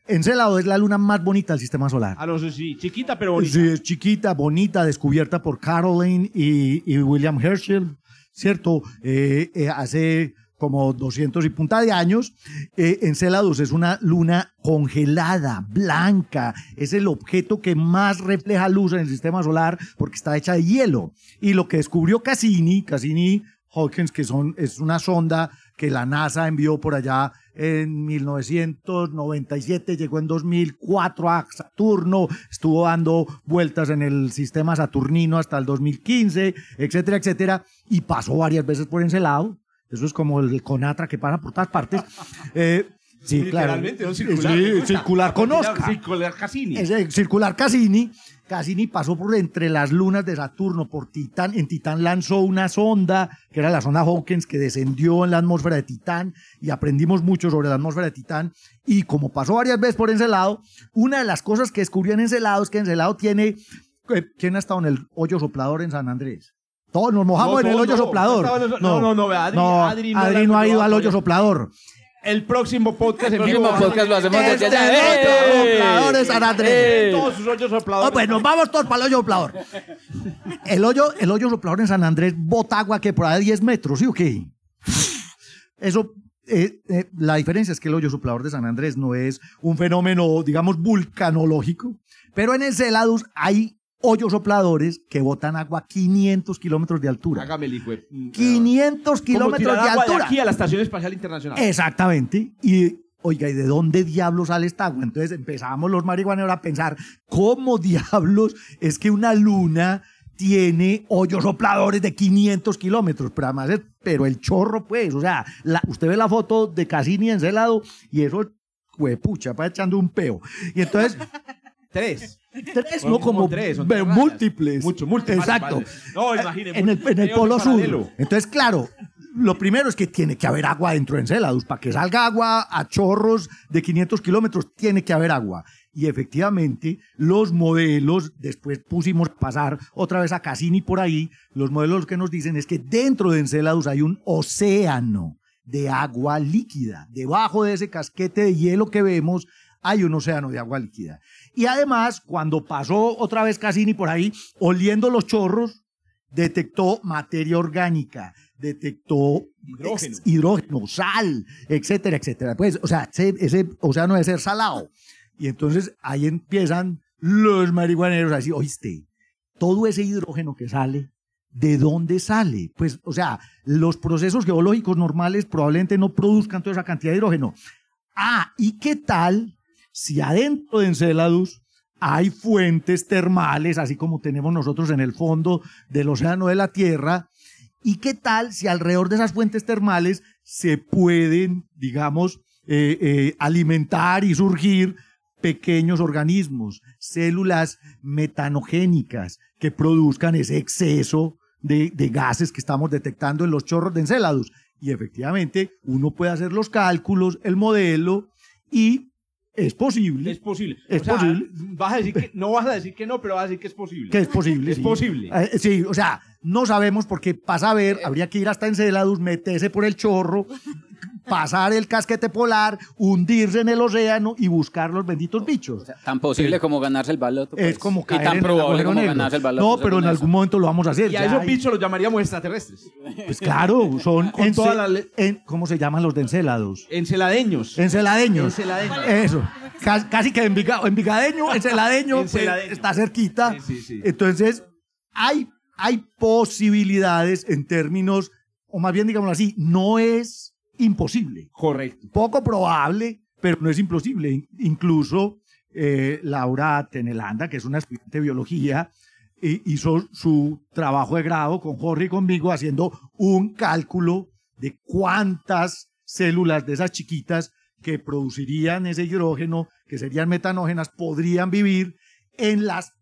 Encelado es la luna más bonita del sistema solar. ah, no sé si chiquita pero bonita. Sí, es chiquita, bonita, descubierta por Caroline y, y William Herschel, ¿cierto? Eh, eh, hace como 200 y punta de años. Eh, Enceladus es una luna congelada, blanca. Es el objeto que más refleja luz en el sistema solar porque está hecha de hielo. Y lo que descubrió Cassini, Cassini Hawkins, que son, es una sonda que la NASA envió por allá en 1997, llegó en 2004 a Saturno, estuvo dando vueltas en el sistema saturnino hasta el 2015, etcétera, etcétera, y pasó varias veces por Encelado. Eso es como el Conatra que pasa por todas partes. <laughs> Eh, sí, claro. Literalmente, Sí, circular. gusta. circular con Oscar. Circular Cassini. Circular Cassini. Cassini pasó por entre las lunas de Saturno, por Titán. En Titán lanzó una sonda, que era la sonda Hawkins, que descendió en la atmósfera de Titán y aprendimos mucho sobre la atmósfera de Titán. Y como pasó varias veces por Encelado, una de las cosas que descubrió en Encelado es que Encelado tiene. eh, ¿Quién ha estado en el hoyo soplador en San Andrés? Todos nos mojamos No, en el hoyo no. soplador. No, no, no, Adri- no, Adri no Adri la- no ha ido al hoyo soplador. El próximo podcast en El vivo. próximo podcast lo hacemos Este desde allá. es el ¡Eh! soplador de San Andrés. Todos sus hoyos sopladores. Oh, pues nos vamos todos para el hoyo soplador. El hoyo, el hoyo soplador en San Andrés bota agua que por ahí de 10 metros, ¿sí o qué? Eso, eh, eh, la diferencia es que el hoyo soplador de San Andrés no es un fenómeno, digamos, vulcanológico, pero en Enceladus hay hoyos sopladores que botan agua a 500 kilómetros de altura. Hágame el hijo de- 500 Como kilómetros de agua altura. aquí a la Estación Espacial Internacional. Exactamente. Y, oiga, ¿y de dónde diablos sale esta agua? Entonces empezamos los marihuaneros a pensar, ¿cómo <laughs> diablos es que una luna tiene hoyos sopladores de 500 kilómetros, pero además, es- pero el chorro, pues, o sea, la- usted ve la foto de Cassini encelado y eso, pucha, va echando un peo. Y entonces, <laughs> Tres. Tres, Son no como, como tres, son pero tres rayas. múltiples. Mucho, múltiples. Exacto. Vale, vale. No, imagine, En el, en el polo sur. Entonces, claro, lo primero es que tiene que haber agua dentro de Enceladus. Para que salga agua a chorros de 500 kilómetros, tiene que haber agua. Y efectivamente, los modelos, después pusimos a pasar otra vez a Cassini por ahí, los modelos que nos dicen es que dentro de Enceladus hay un océano de agua líquida. Debajo de ese casquete de hielo que vemos, hay un océano de agua líquida. Y además, cuando pasó otra vez Cassini por ahí, oliendo los chorros, detectó materia orgánica, detectó Hidrógeno. sal, etcétera, etcétera. Pues, o sea, ese, ese océano debe ser salado. Y entonces ahí empiezan los marihuaneros a decir, oíste, todo ese hidrógeno que sale, ¿de dónde sale? Pues, o sea, los procesos geológicos normales probablemente no produzcan toda esa cantidad de hidrógeno. Ah, ¿y qué tal si adentro de Enceladus hay fuentes termales, así como tenemos nosotros en el fondo del océano de la Tierra? ¿Y qué tal si alrededor de esas fuentes termales se pueden, digamos, eh, eh, alimentar y surgir pequeños organismos, células metanogénicas que produzcan ese exceso de, de gases que estamos detectando en los chorros de Enceladus? Y efectivamente, uno puede hacer los cálculos, el modelo, y es posible. Es posible. Es O sea, posible. Vas a decir que, no vas a decir que no, pero vas a decir que es posible. Que es posible. Es sí. posible. Eh, sí, o sea, no sabemos porque para saber habría que ir hasta Enceladus, meterse por el chorro, pasar el casquete polar, hundirse en el océano y buscar los benditos bichos. Tan posible como ganarse el baloto. pues. es como Y caer tan en probable como negro. ganarse el baloto. No, pero en algún momento lo vamos a hacer. Y a ya esos hay- bichos los llamaríamos extraterrestres. Pues claro, son <laughs> Con toda ence- la le- en- ¿cómo se llaman los de Encelados? Enceladeños. Enceladeños. Enceladeños. Eso. Casi, casi que enviga- envigadeño, <laughs> enceladeño, pues, Enceladeño. está cerquita. Sí, sí, sí. Entonces, hay, hay posibilidades en términos, o más bien digámoslo así, no es imposible. Correcto. Poco probable, pero no es imposible. In- Incluso eh, Laura Tenelanda, que es una estudiante de biología, hi- hizo su trabajo de grado con Jorge y conmigo haciendo un cálculo de cuántas células de esas chiquitas que producirían ese hidrógeno, que serían metanógenas, podrían vivir en las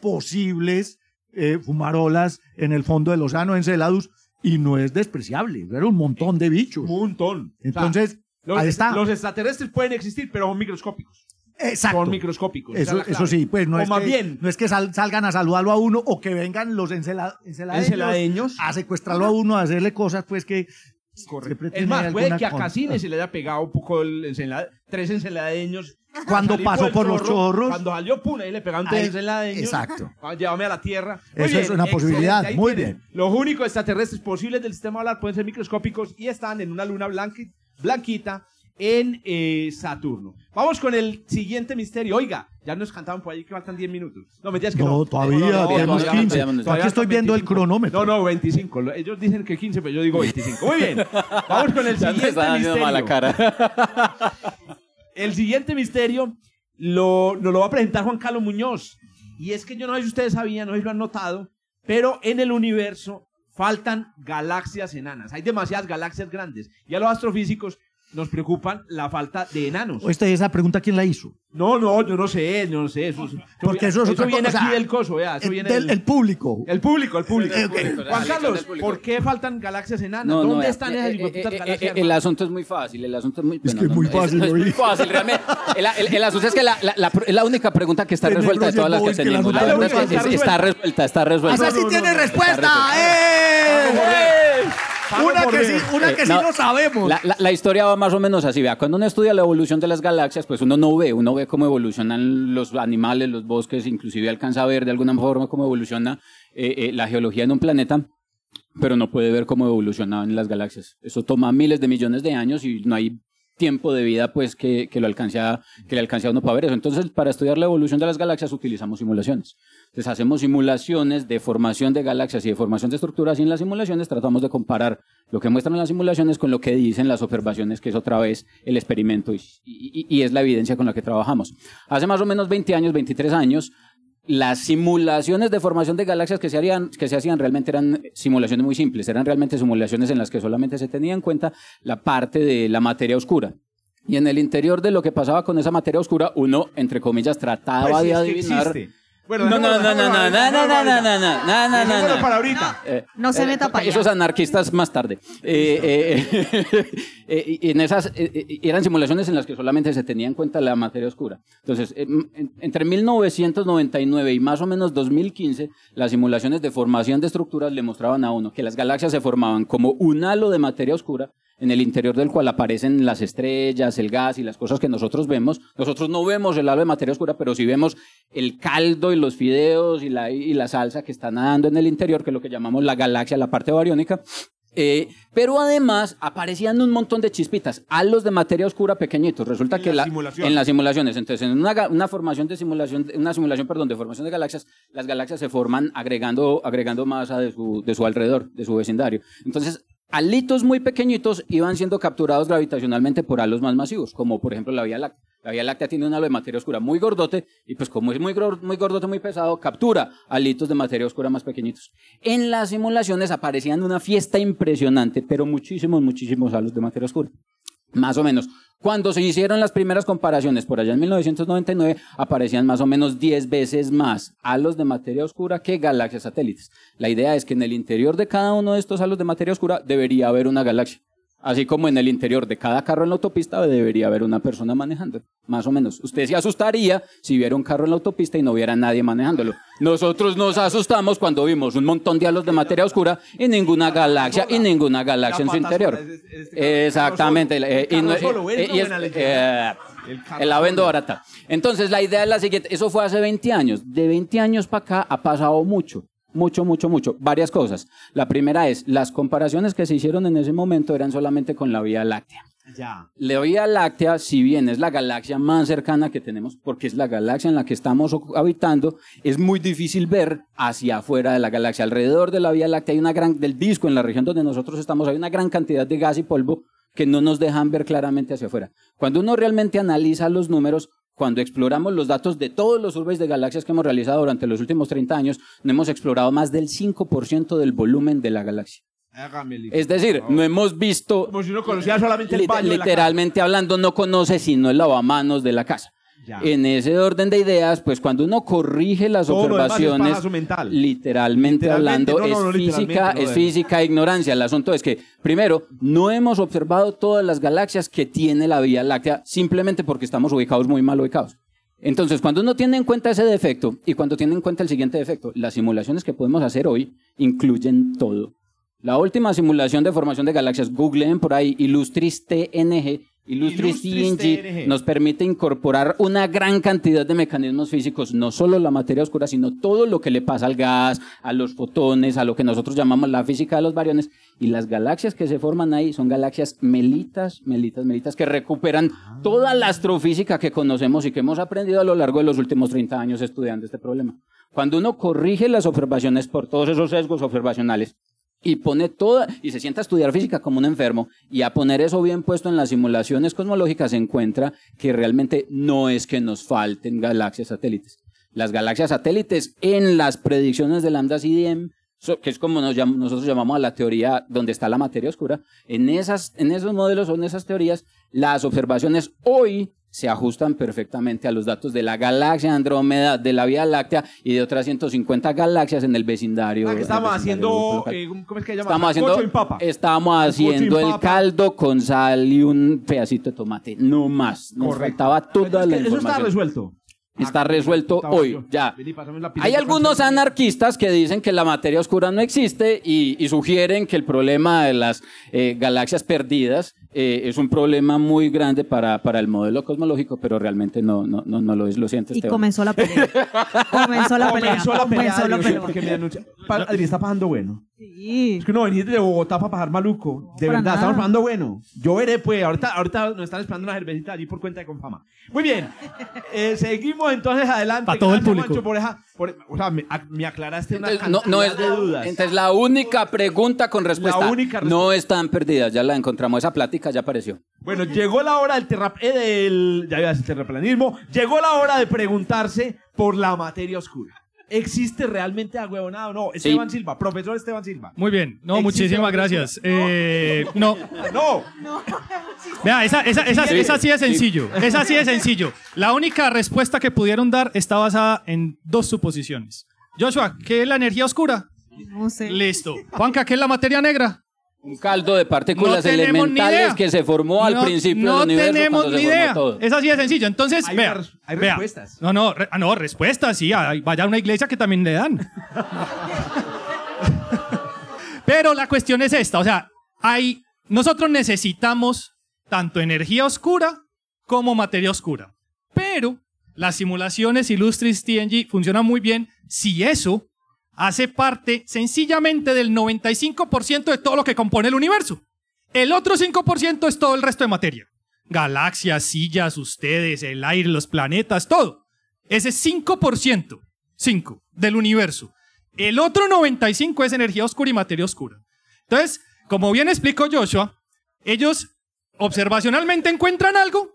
posibles eh, fumarolas en el fondo del océano Enceladus y no es despreciable, era un montón de bichos. Un montón. Entonces, O sea, los, ahí está. Los extraterrestres pueden existir, pero son microscópicos. Exacto. Son microscópicos. Eso, sí, pues no o es, más que, bien, no es que sal- salgan a saludarlo a uno o que vengan los encela- enceladeños, Enceladeños. a secuestrarlo a uno, a hacerle cosas pues que siempre es más, puede que a. Cassini se le haya pegado un poco el encelada, tres enceladeños. <laughs> Cuando pasó por los chorro, chorros. Cuando salió Puna y le pegaron tres Ahí, enceladeños. exacto. <laughs> Llévame a la Tierra. Muy Eso es una posibilidad, muy tienen. bien. Los únicos extraterrestres posibles del sistema solar pueden ser microscópicos y están en una luna blanqui- blanquita en eh, Saturno. Vamos con el siguiente misterio. Oiga, ya nos cantaban por ahí que faltan 10 minutos. No, me digas que no. No, todavía, No, no, tenemos todavía- 15. todavía- Aquí estoy viendo el 25. cronómetro. No, no, 25. Lo- Ellos dicen que 15, pero yo digo 25. Muy bien. <laughs> Vamos con el siguiente misterio. mala cara. El siguiente misterio lo, lo va a presentar Juan Carlos Muñoz. Y es que yo no sé si ustedes sabían, no sé si lo han notado, pero en el universo faltan galaxias enanas. Hay demasiadas galaxias grandes. Y a los astrofísicos nos preocupan la falta de enanos. Oíste, esa pregunta quién la hizo? No, no, yo no sé, yo no sé. Eso, eso- Porque eso es otra viene cosa, aquí del coso, vea, eso El, viene del- el público. el público, el público. Eh. Juan Carlos. ¿por qué faltan galaxias enanas? No, ¿Dónde están eh, esas eh, eh, galaxias eh, El asunto es muy fácil, el asunto es muy... Es bueno, que es muy fácil, no es muy fácil, realmente. El, el- el asunto es que la, la- la la única pregunta que está Este resuelta de todas las que tenemos. La única verdad es que que está es- está resuelta, está resuelta. ¡Esa sí tiene respuesta! ¡Eh! Una que sí, una Eh, que sí no, no sabemos. La, la- la historia va más o menos así. Vea, cuando uno estudia la evolución de las galaxias, pues uno no ve, uno ve cómo evolucionan los animales, los bosques, inclusive alcanza a ver de alguna forma cómo evoluciona eh, eh, la geología en un planeta, pero no puede ver cómo evolucionan las galaxias. Eso toma miles de millones de años y no hay tiempo de vida pues que, que lo alcance a, que le alcance a uno para ver eso. Entonces, para estudiar la evolución de las galaxias utilizamos simulaciones. Entonces, hacemos simulaciones de formación de galaxias y de formación de estructuras y en las simulaciones tratamos de comparar lo que muestran las simulaciones con lo que dicen las observaciones, que es otra vez el experimento y, y- y es la evidencia con la que trabajamos. Hace más o menos 20 años, 23 años, las simulaciones de formación de galaxias que se, harían, que se hacían realmente eran simulaciones muy simples, eran realmente simulaciones en las que solamente se tenía en cuenta la parte de la materia oscura. Y en el interior de lo que pasaba con esa materia oscura, uno, entre comillas, trataba Pues, de adivinar. existe. Bueno, No, no, no, no, no, no, no, no, no, no, no, no, no, no, para ahorita. Eh, No se eh, meta para allá. Esos anarquistas más tarde. Eh, eh, <laughs> eh, y en esas eh, eran simulaciones en las que solamente se tenía en cuenta la materia oscura. Entonces, eh, en- entre 1999 y más o menos 2015, las simulaciones de formación de estructuras le mostraban a uno que las galaxias se formaban como un halo de materia oscura en el interior del cual aparecen las estrellas, el gas y las cosas que nosotros vemos. Nosotros no vemos el halo de materia oscura, pero sí vemos el caldo y los fideos y la, y la salsa que está nadando en el interior, que es lo que llamamos la galaxia, la parte bariónica. Eh, pero además aparecían un montón de chispitas, halos de materia oscura pequeñitos. Resulta En que las la- simulaciones. en las simulaciones, entonces en una, una formación de simulación, una simulación, perdón, de formación de galaxias, las galaxias se forman agregando, agregando masa de su, de su alrededor, de su vecindario. Entonces, halitos muy pequeñitos iban siendo capturados gravitacionalmente por halos más masivos, como por ejemplo la Vía Láctea. La Vía Láctea tiene un halo de materia oscura muy gordote y pues como es muy, muy gordote, muy pesado, captura halitos de materia oscura más pequeñitos. En las simulaciones aparecían una fiesta impresionante, pero muchísimos, muchísimos halos de materia oscura. Más o menos. Cuando se hicieron las primeras comparaciones por allá en 1999, aparecían más o menos 10 veces más halos de materia oscura que galaxias satélites. La idea es que en el interior de cada uno de estos halos de materia oscura debería haber una galaxia. Así como en el interior de cada carro en la autopista debería haber una persona manejando. Más o menos. Usted se asustaría si viera un carro en la autopista y no viera nadie manejándolo. Nosotros nos asustamos cuando vimos un montón de halos de materia oscura y ninguna galaxia y ninguna galaxia en su interior. este Exactamente. carro eh, eh, la vendo barata. Entonces, la idea es la siguiente. Eso fue hace 20 años. De 20 años para acá ha pasado mucho. Mucho, mucho, mucho. Varias cosas. La primera es, las comparaciones que se hicieron en ese momento eran solamente con la Vía Láctea. Ya. La Vía Láctea, si bien es la galaxia más cercana que tenemos, porque es la galaxia en la que estamos habitando, es muy difícil ver hacia afuera de la galaxia. Alrededor de la Vía Láctea hay una gran, del disco, en la región donde nosotros estamos, hay una gran cantidad de gas y polvo que no nos dejan ver claramente hacia afuera. Cuando uno realmente analiza los números, cuando exploramos los datos de todos los surveys de galaxias que hemos realizado durante los últimos 30 años, no hemos explorado más del 5% del volumen de la galaxia. Es decir, no hemos visto Como si uno conociera solamente el baño de la literalmente hablando, no conoce sino el lavamanos de la casa. Ya. En ese orden de ideas, pues cuando uno corrige las Todo es observaciones, pajazo mental. literalmente, Literalmente, hablando, no, no, no, es física, es física ignorancia. El asunto es que, primero, no hemos observado todas las galaxias que tiene la Vía Láctea simplemente porque estamos ubicados muy mal ubicados. Entonces, cuando uno tiene en cuenta ese defecto y cuando tiene en cuenta el siguiente defecto, las simulaciones que podemos hacer hoy incluyen todo. La última simulación de formación de galaxias, googleen por ahí, Illustris TNG, TNG, TNG. nos permite incorporar una gran cantidad de mecanismos físicos, no solo la materia oscura, sino todo lo que le pasa al gas, a los fotones, a lo que nosotros llamamos la física de los bariones. Y las galaxias que se forman ahí son galaxias melitas, melitas, melitas, que recuperan toda la astrofísica que conocemos y que hemos aprendido a lo largo de los últimos 30 años estudiando este problema. Cuando uno corrige las observaciones por todos esos sesgos observacionales, y pone toda y se sienta a estudiar física como un enfermo y a poner eso bien puesto en las simulaciones cosmológicas se encuentra que realmente no es que nos falten galaxias satélites. Las galaxias satélites en las predicciones de lambda CDM, so- que es como nosotros llamamos a la teoría donde está la materia oscura, en, esas, en esos modelos o en esas teorías, las observaciones hoy se ajustan perfectamente a los datos de la galaxia Andrómeda, de la Vía Láctea y de otras 150 galaxias en el vecindario. Ah, que estamos haciendo. eh, ¿Cómo es que se llama? Estamos haciendo, papa. estamos haciendo el papa. caldo con sal y un pedacito de tomate, no más. Nos Correcto. faltaba toda la que Eso está información. resuelto. Está Ah, resuelto hoy, yo. ya. Vení, Hay algunos anarquistas que dicen que la materia oscura no existe y, y sugieren que el problema de las eh, galaxias perdidas eh, es un problema muy grande para, para el modelo cosmológico, pero realmente no, no, no, no lo es. Lo siento, Y Esteban. comenzó <laughs> la pelea. comenzó la pelea. Comenzó la pelea. Comenzó la Dios, pelea. porque me anuncia. Pa- Adri, está pasando bueno. Sí. Es que no venís de Bogotá para pasar maluco. De Para verdad, nada. estamos pasando bueno. Yo veré, pues. Ahorita, ahorita nos están esperando una cervecita allí por cuenta de Confama. Muy bien. <laughs> Eh, seguimos entonces adelante. Pa' todo el Gracias, público. Mancho, por esa- por- o sea, me, a- me aclaraste una Entonces, no, no es, cantidad de dudas. entonces la única pregunta con respuesta única no están perdidas, ya la encontramos, esa plática ya apareció. Bueno, llegó la hora del, terrap eh, del ya decir terraplanismo. Llegó la hora de preguntarse por la materia oscura. ¿Existe realmente agüevonado o no? Esteban Silva, profesor Esteban Silva. Muy bien, no, ¿Existe muchísimas gracias. Eh, no, No. <laughs> vea, esa, esa, esa, Sí, esa sí es sí. sencillo. <laughs> Esa sí es sencillo. La única respuesta que pudieron dar está basada en dos suposiciones. Joshua, ¿qué es la energía oscura? No sé. Listo. Juanca, ¿qué es la materia negra? Un caldo de partículas No tenemos elementales que se formó al No- principio no del universo tenemos cuando ni idea. Es así de sencillo. Entonces, Hay vea, hay vea. respuestas. No, no, re- ah, no, respuestas, sí. hay- Vaya a una iglesia que también le dan. <laughs> Pero la cuestión es esta, o sea, hay, nosotros necesitamos tanto energía oscura como materia oscura. Pero las simulaciones Illustris TNG funcionan muy bien si eso hace parte sencillamente del 95% de todo lo que compone el universo. El otro 5% es todo el resto de materia. Galaxias, sillas, ustedes, el aire, los planetas, todo. Ese 5%, 5 del universo. El otro 95 es energía oscura y materia oscura. Entonces, como bien explicó Joshua, ellos observacionalmente encuentran algo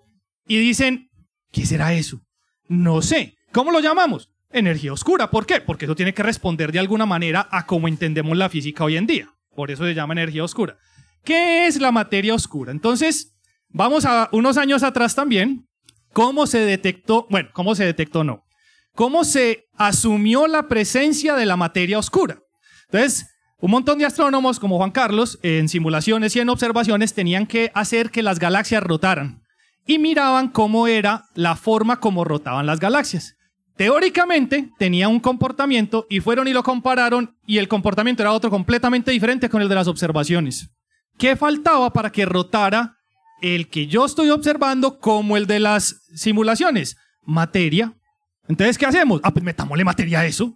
y dicen, ¿qué será eso? No sé. ¿Cómo lo llamamos? Energía oscura. ¿Por qué? Porque eso tiene que responder de alguna manera a cómo entendemos la física hoy en día. Por eso se llama energía oscura. ¿Qué es la materia oscura? Entonces, vamos a unos años atrás también. ¿Cómo se detectó? Bueno, ¿cómo se detectó? No. ¿Cómo se asumió la presencia de la materia oscura? Entonces, un montón de astrónomos como Juan Carlos, en simulaciones y en observaciones, tenían que hacer que las galaxias rotaran y miraban cómo era la forma como rotaban las galaxias. Teóricamente tenía un comportamiento y fueron y lo compararon y el comportamiento era otro completamente diferente con el de las observaciones. ¿Qué faltaba para que rotara el que yo estoy observando como el de las simulaciones? Materia. Entonces, ¿qué hacemos? Ah, pues metámosle materia a eso.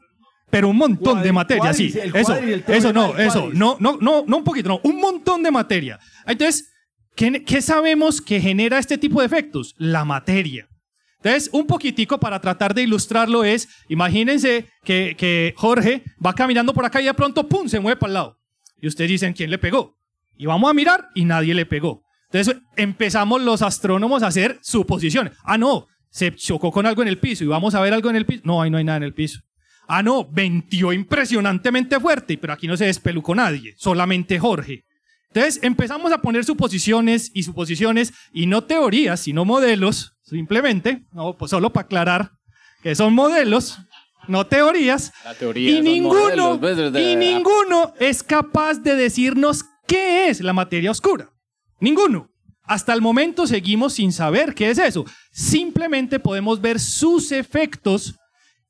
Pero un montón de Cuadri- materia, sí. cuadris, el Eso, cuadri, eso no, eso, no, no, no, no un poquito, no, un montón de materia. Entonces, ¿qué, qué sabemos que genera este tipo de efectos? La materia. Entonces, un poquitico para tratar de ilustrarlo es, imagínense que, que Jorge va caminando por acá y de pronto, ¡pum!, se mueve para el lado. Y ustedes dicen, ¿quién le pegó? Y vamos a mirar y nadie le pegó. Entonces empezamos los astrónomos a hacer suposiciones. Ah, no, se chocó con algo en el piso y vamos a ver algo en el piso. No, ahí no hay nada en el piso. Ah, no, ventió impresionantemente fuerte, pero aquí no se despelucó nadie, solamente Jorge. Entonces empezamos a poner suposiciones y suposiciones y no teorías, sino modelos, simplemente, no, pues solo para aclarar que son modelos, no teorías. La teoría Y son ninguno, modelos, pues, y ninguno es capaz de decirnos qué es la materia oscura. Ninguno. Hasta el momento seguimos sin saber qué es eso. Simplemente podemos ver sus efectos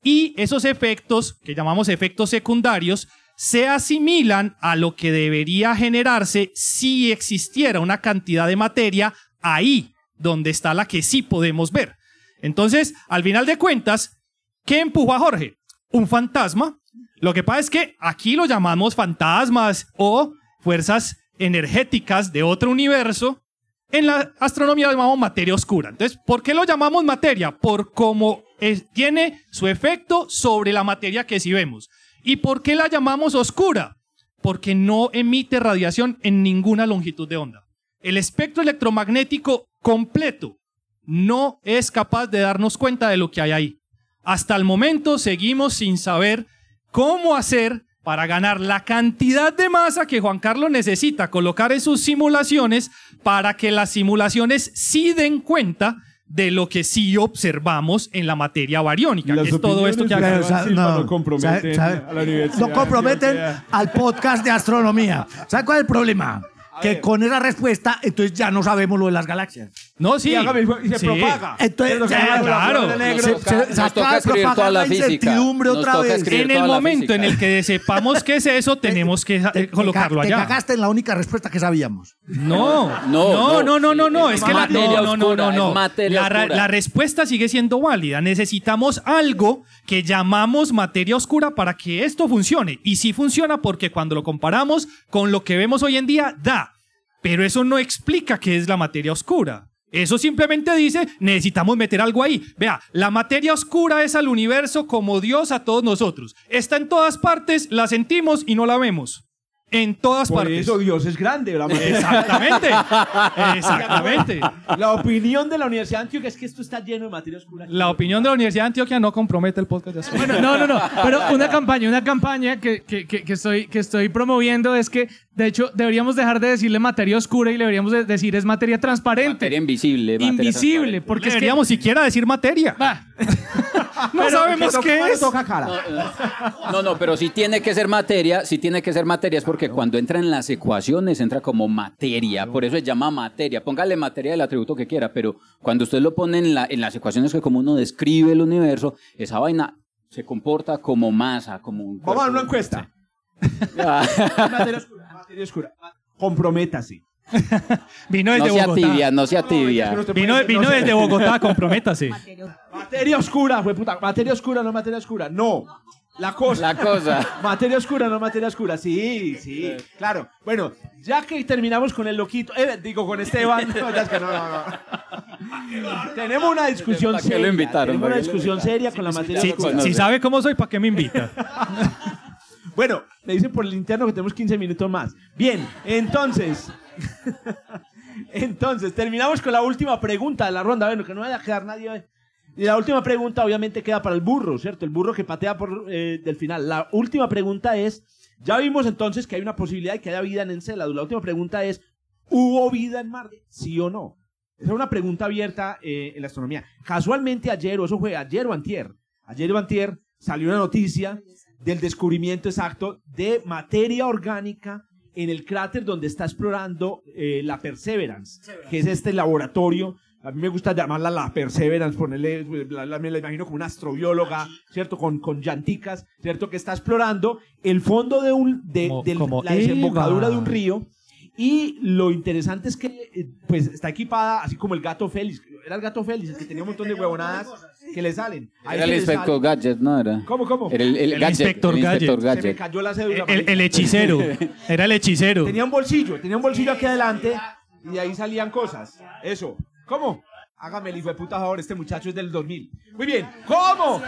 y esos efectos, que llamamos efectos secundarios, se asimilan a lo que debería generarse si existiera una cantidad de materia ahí, donde está la que sí podemos ver. Entonces, al final de cuentas, ¿qué empujó a Jorge? Un fantasma. Lo que pasa es que aquí lo llamamos fantasmas o fuerzas energéticas de otro universo. En la astronomía lo llamamos materia oscura. Entonces, ¿por qué lo llamamos materia? Por cómo tiene su efecto sobre la materia que sí vemos. ¿Y por qué la llamamos oscura? Porque no emite radiación en ninguna longitud de onda. El espectro electromagnético completo no es capaz de darnos cuenta de lo que hay ahí. Hasta el momento seguimos sin saber cómo hacer para ganar la cantidad de masa que Juan Carlos necesita colocar en sus simulaciones para que las simulaciones sí den cuenta de lo que sí observamos en la materia bariónica, que es todo esto que Silva no, no comprometen sabe- sabe- a la universidad. no comprometen al podcast de astronomía. ¿Sabe cuál es el problema? Que con esa respuesta, entonces ya no sabemos lo de las galaxias. No, sí. Y se Sí. propaga. Entonces, Es lo que ya, habla claro. Flor de Negro. Se- toca- se- nos toca escribir toda la física. incertidumbre Nos otra toca vez. escribir En el toda la momento física. en el que sepamos qué es eso, <laughs> tenemos que eh, Te- te colocarlo ca- allá. Te cagaste en la única respuesta que sabíamos. No, No, no, no, no, no, es es que la, materia no, no, no, oscura, no, no. es materia La, ra- oscura. la respuesta sigue siendo válida. Necesitamos algo que llamamos materia oscura para que esto funcione. Y sí funciona porque cuando lo comparamos con lo que vemos hoy en día, da. Pero eso no explica qué es la materia oscura. Eso simplemente dice, necesitamos meter algo ahí. Vea, la materia oscura es al universo como Dios a todos nosotros. Está en todas partes, la sentimos y no la vemos. En todas Por partes. eso Dios es grande. La, Exactamente. Exactamente. la opinión de la Universidad de Antioquia es que esto está lleno de materia oscura. La opinión de la Universidad de Antioquia no compromete el podcast de Astro- Bueno, no, no, no. Pero una campaña, una campaña que, que, que, que estoy, que estoy promoviendo es que, de hecho, deberíamos dejar de decirle materia oscura y le deberíamos de decir es materia transparente. Materia invisible. materia invisible, porque es que... Deberíamos siquiera decir materia. Va. <laughs> <laughs> No sabemos Pero qué es. toca cara. No, no, pero si tiene que ser materia, si tiene que ser materia es porque cuando entra en las ecuaciones entra como materia, por eso se llama materia. Póngale materia del atributo que quiera, pero cuando usted lo pone en, la, en las ecuaciones que como uno describe el universo, esa vaina se comporta como masa, como un Vamos a una encuesta. <laughs> Ah, materia oscura. Materia oscura. Comprométase. Vino No desde sea Bogotá. tibia, no sea No, tibia. no se Vino, vino no desde Bogotá, comprométase. Materia oscura, fue puta. Materia oscura, no materia oscura. No. La cosa. La cosa. <laughs> Materia oscura, no materia oscura. Sí, sí, claro. Bueno, ya que terminamos con el loquito, eh, digo con Esteban. <laughs> No, ya es que no, no, no. Tenemos una discusión ¿Para qué lo seria. invitaron? Tenemos ¿Para una qué lo discusión seria con la materia Si, oscura. si sabe cómo soy, ¿para qué me invita? <laughs> Bueno, me dicen por el interno que tenemos 15 minutos más. Bien, entonces. entonces, terminamos con la última pregunta de la ronda. Bueno, que no vaya a quedar nadie. Y la última pregunta, obviamente, queda para el burro, ¿cierto? El burro que patea por eh, del final. La última pregunta es: ya vimos entonces que hay una posibilidad de que haya vida en Encelado. La última pregunta es: ¿hubo vida en Marte? ¿Sí o no? Esa es una pregunta abierta eh, en la astronomía. Casualmente ayer, o eso fue ayer o antier, ayer o antier, salió una noticia del descubrimiento exacto de materia orgánica en el cráter donde está explorando eh, la Perseverance, que es este laboratorio. A mí me gusta llamarla la Perseverance, ponerle, la, la- me la imagino como una astrobióloga, ¿cierto? Con, con llanticas, ¿cierto? Que está explorando el fondo de, un, de, Como- del- como la desembocadura Eva. de un río. Y lo interesante es que, eh, pues, está equipada así como el gato Félix. Era el gato Félix, el que tenía un montón de huevonadas que le salen. Ahí Era se el inspector sale- Gadget, ¿no? Era. ¿Cómo, cómo? Era el, el El gadget, inspector el inspector Se Gadget. me Gadget. cayó la cédula. El, el hechicero. <laughs> Era el hechicero. Tenía un bolsillo, tenía un bolsillo aquí adelante y de ahí salían cosas. Eso. ¿Cómo? Hágame el hijo de puta favor, este muchacho es del 2000. Muy bien. ¿Cómo?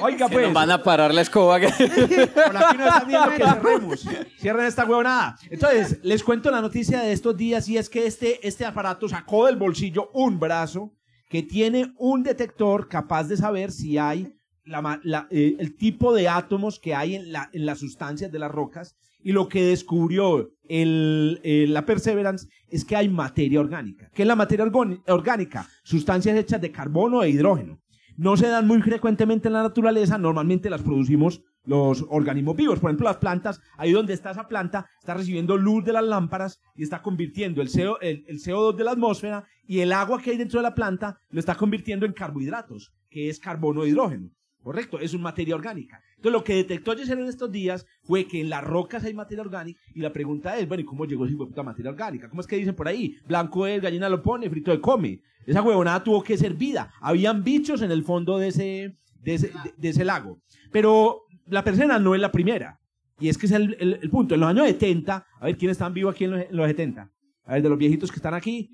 Oiga, pues. nos van a parar la escoba. que- Por aquí no están viendo que <laughs> cerremos. Cierren esta huevonada. Entonces, les cuento la noticia de estos días y es que este, este aparato sacó del bolsillo un brazo que tiene un detector capaz de saber si hay la la- eh, el tipo de átomos que hay en, la, en las sustancias de las rocas y lo que descubrió eh, la Perseverance es que hay materia orgánica. ¿Qué es la materia orgánica? Sustancias hechas de carbono e hidrógeno. No se dan muy frecuentemente en la naturaleza, normalmente las producimos los organismos vivos. Por ejemplo, las plantas, ahí donde está esa planta, está recibiendo luz de las lámparas y está convirtiendo el, CO, el, el CO2 de la atmósfera y el agua que hay dentro de la planta lo está convirtiendo en carbohidratos, que es carbono e hidrógeno. Correcto, es una materia orgánica. Entonces, lo que detectó Yeser en estos días fue que en las rocas hay materia orgánica y la pregunta es, bueno, ¿y cómo llegó esa puta materia orgánica? ¿Cómo es que dicen por ahí? Blanco es, gallina lo pone, frito de come. Esa huevonada tuvo que ser vida. Habían bichos en el fondo de ese, de ese, de- de ese lago. Pero la persona no es la primera. Y es que es el, el- el punto. En los años 70, a ver, ¿quién están vivos aquí en los, en los 70? A ver, de los viejitos que están aquí.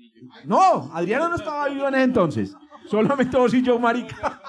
No, Adriano no estaba vivo en ese entonces. Solamente vos y yo, marica.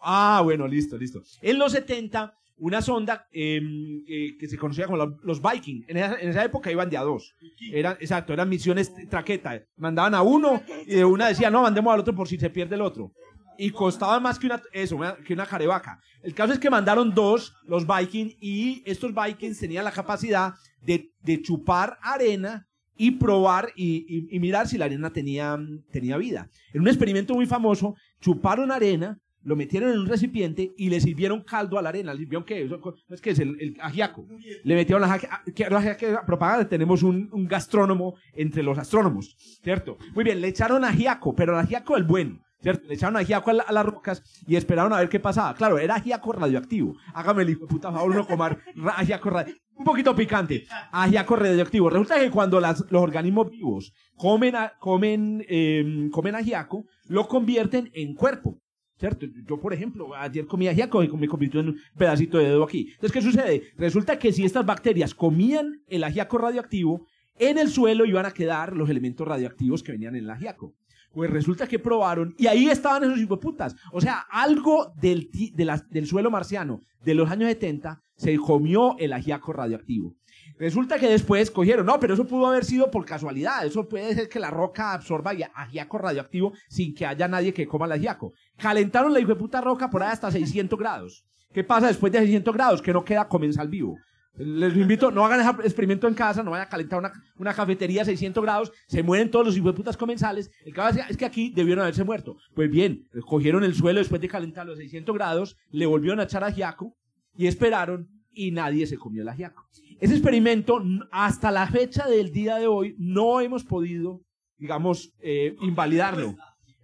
Ah, bueno, listo, listo. En los 70, una sonda eh, eh, que se conocía como los, Viking. En esa, época iban de a dos. Eran, exacto, eran misiones traqueta. Mandaban a uno y de una decía, no, mandemos al otro por si se pierde el otro. Y costaba más que una, eso, que una carevaca. El caso es que mandaron dos, los Vikings, y estos Vikings tenían la capacidad de, chupar arena y probar y, y- y mirar si la arena tenía, tenía vida. En un experimento muy famoso, chuparon arena, lo metieron en un recipiente y le sirvieron caldo a la arena. ¿Le sirvieron qué? Co- es que es el, el ajiaco. Le metieron la ajiaco. Ajiaco propaganda tenemos un, un gastrónomo entre los astrónomos, ¿cierto? Muy bien, le echaron ajiaco, pero el ajiaco el bueno. ¿Cierto? Le echaron ajiaco a, la- a las rocas y esperaron a ver qué pasaba. Claro, era ajiaco radioactivo. Hágame el hijo de puta favor, uno comer ajiaco radioactivo. Un poquito picante. Ajiaco radioactivo. Resulta que cuando los organismos vivos comen, a- comen, eh, comen ajiaco, lo convierten en cuerpo. ¿Cierto? Yo, por ejemplo, ayer comí ajiaco y me convirtió en un pedacito de dedo aquí. Entonces, ¿qué sucede? Resulta que si estas bacterias comían el ajiaco radioactivo, en el suelo iban a quedar los elementos radioactivos que venían en el ajiaco. Pues resulta que probaron y ahí estaban esos hipoputas. O sea, algo del, de del suelo marciano de los años 70 se comió el ajiaco radioactivo. Resulta que después cogieron, no, pero eso pudo haber sido por casualidad, eso puede ser que la roca absorba ajiaco radioactivo sin que haya nadie que coma el ajiaco. Calentaron la puta roca por ahí hasta 600 grados. ¿Qué pasa después de 600 grados? Que no queda comensal vivo. Les invito, no hagan ese experimento en casa, no vayan a calentar una, una cafetería a 600 grados, se mueren todos los hijueputas comensales. El pasa es que aquí debieron haberse muerto. Pues bien, cogieron el suelo después de calentarlo a 600 grados, le volvieron a echar ajiaco y esperaron y nadie se comió el ajiaco. Ese experimento, hasta la fecha del día de hoy, no hemos podido, digamos, eh, invalidarlo.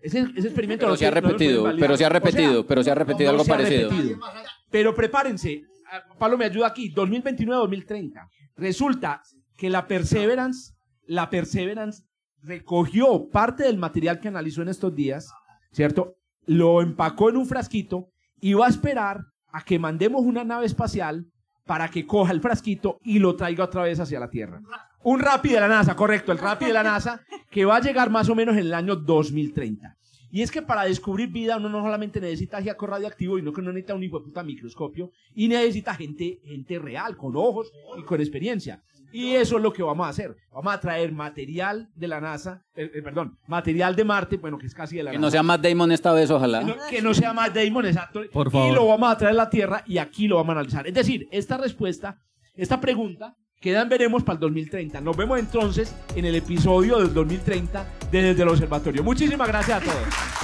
Ese, ese experimento Pero no se ha repetido, pero se ha O sea, repetido, pero se ha repetido no algo se parecido. repetido. Pero prepárense, ah, Pablo me ayuda aquí, 2029-2030. Resulta que la Perseverance, la Perseverance recogió parte del material que analizó en estos días, ¿cierto? Lo empacó en un frasquito y va a esperar a que mandemos una nave espacial para que coja el frasquito y lo traiga otra vez hacia la Tierra. Un Rapid de la NASA, correcto, el Rapid de la NASA, que va a llegar más o menos en el año 2030. Y es que para descubrir vida uno no solamente necesita ajiaco radioactivo, sino que uno necesita un hijo de puta microscopio y necesita gente, gente real, con ojos y con experiencia. Y eso es lo que vamos a hacer. Vamos a traer material de la NASA, eh, eh, perdón, material de Marte, bueno, que es casi de la Que NASA. no sea Matt Damon esta vez, Que ojalá. no, que no sea Matt Damon, exacto. Por Y favor. lo vamos a traer a la Tierra y aquí lo vamos a analizar. Es decir, esta respuesta, esta pregunta, quedan veremos para el 2030. Nos vemos entonces en el episodio del 2030 de Desde el Observatorio. Muchísimas gracias a todos.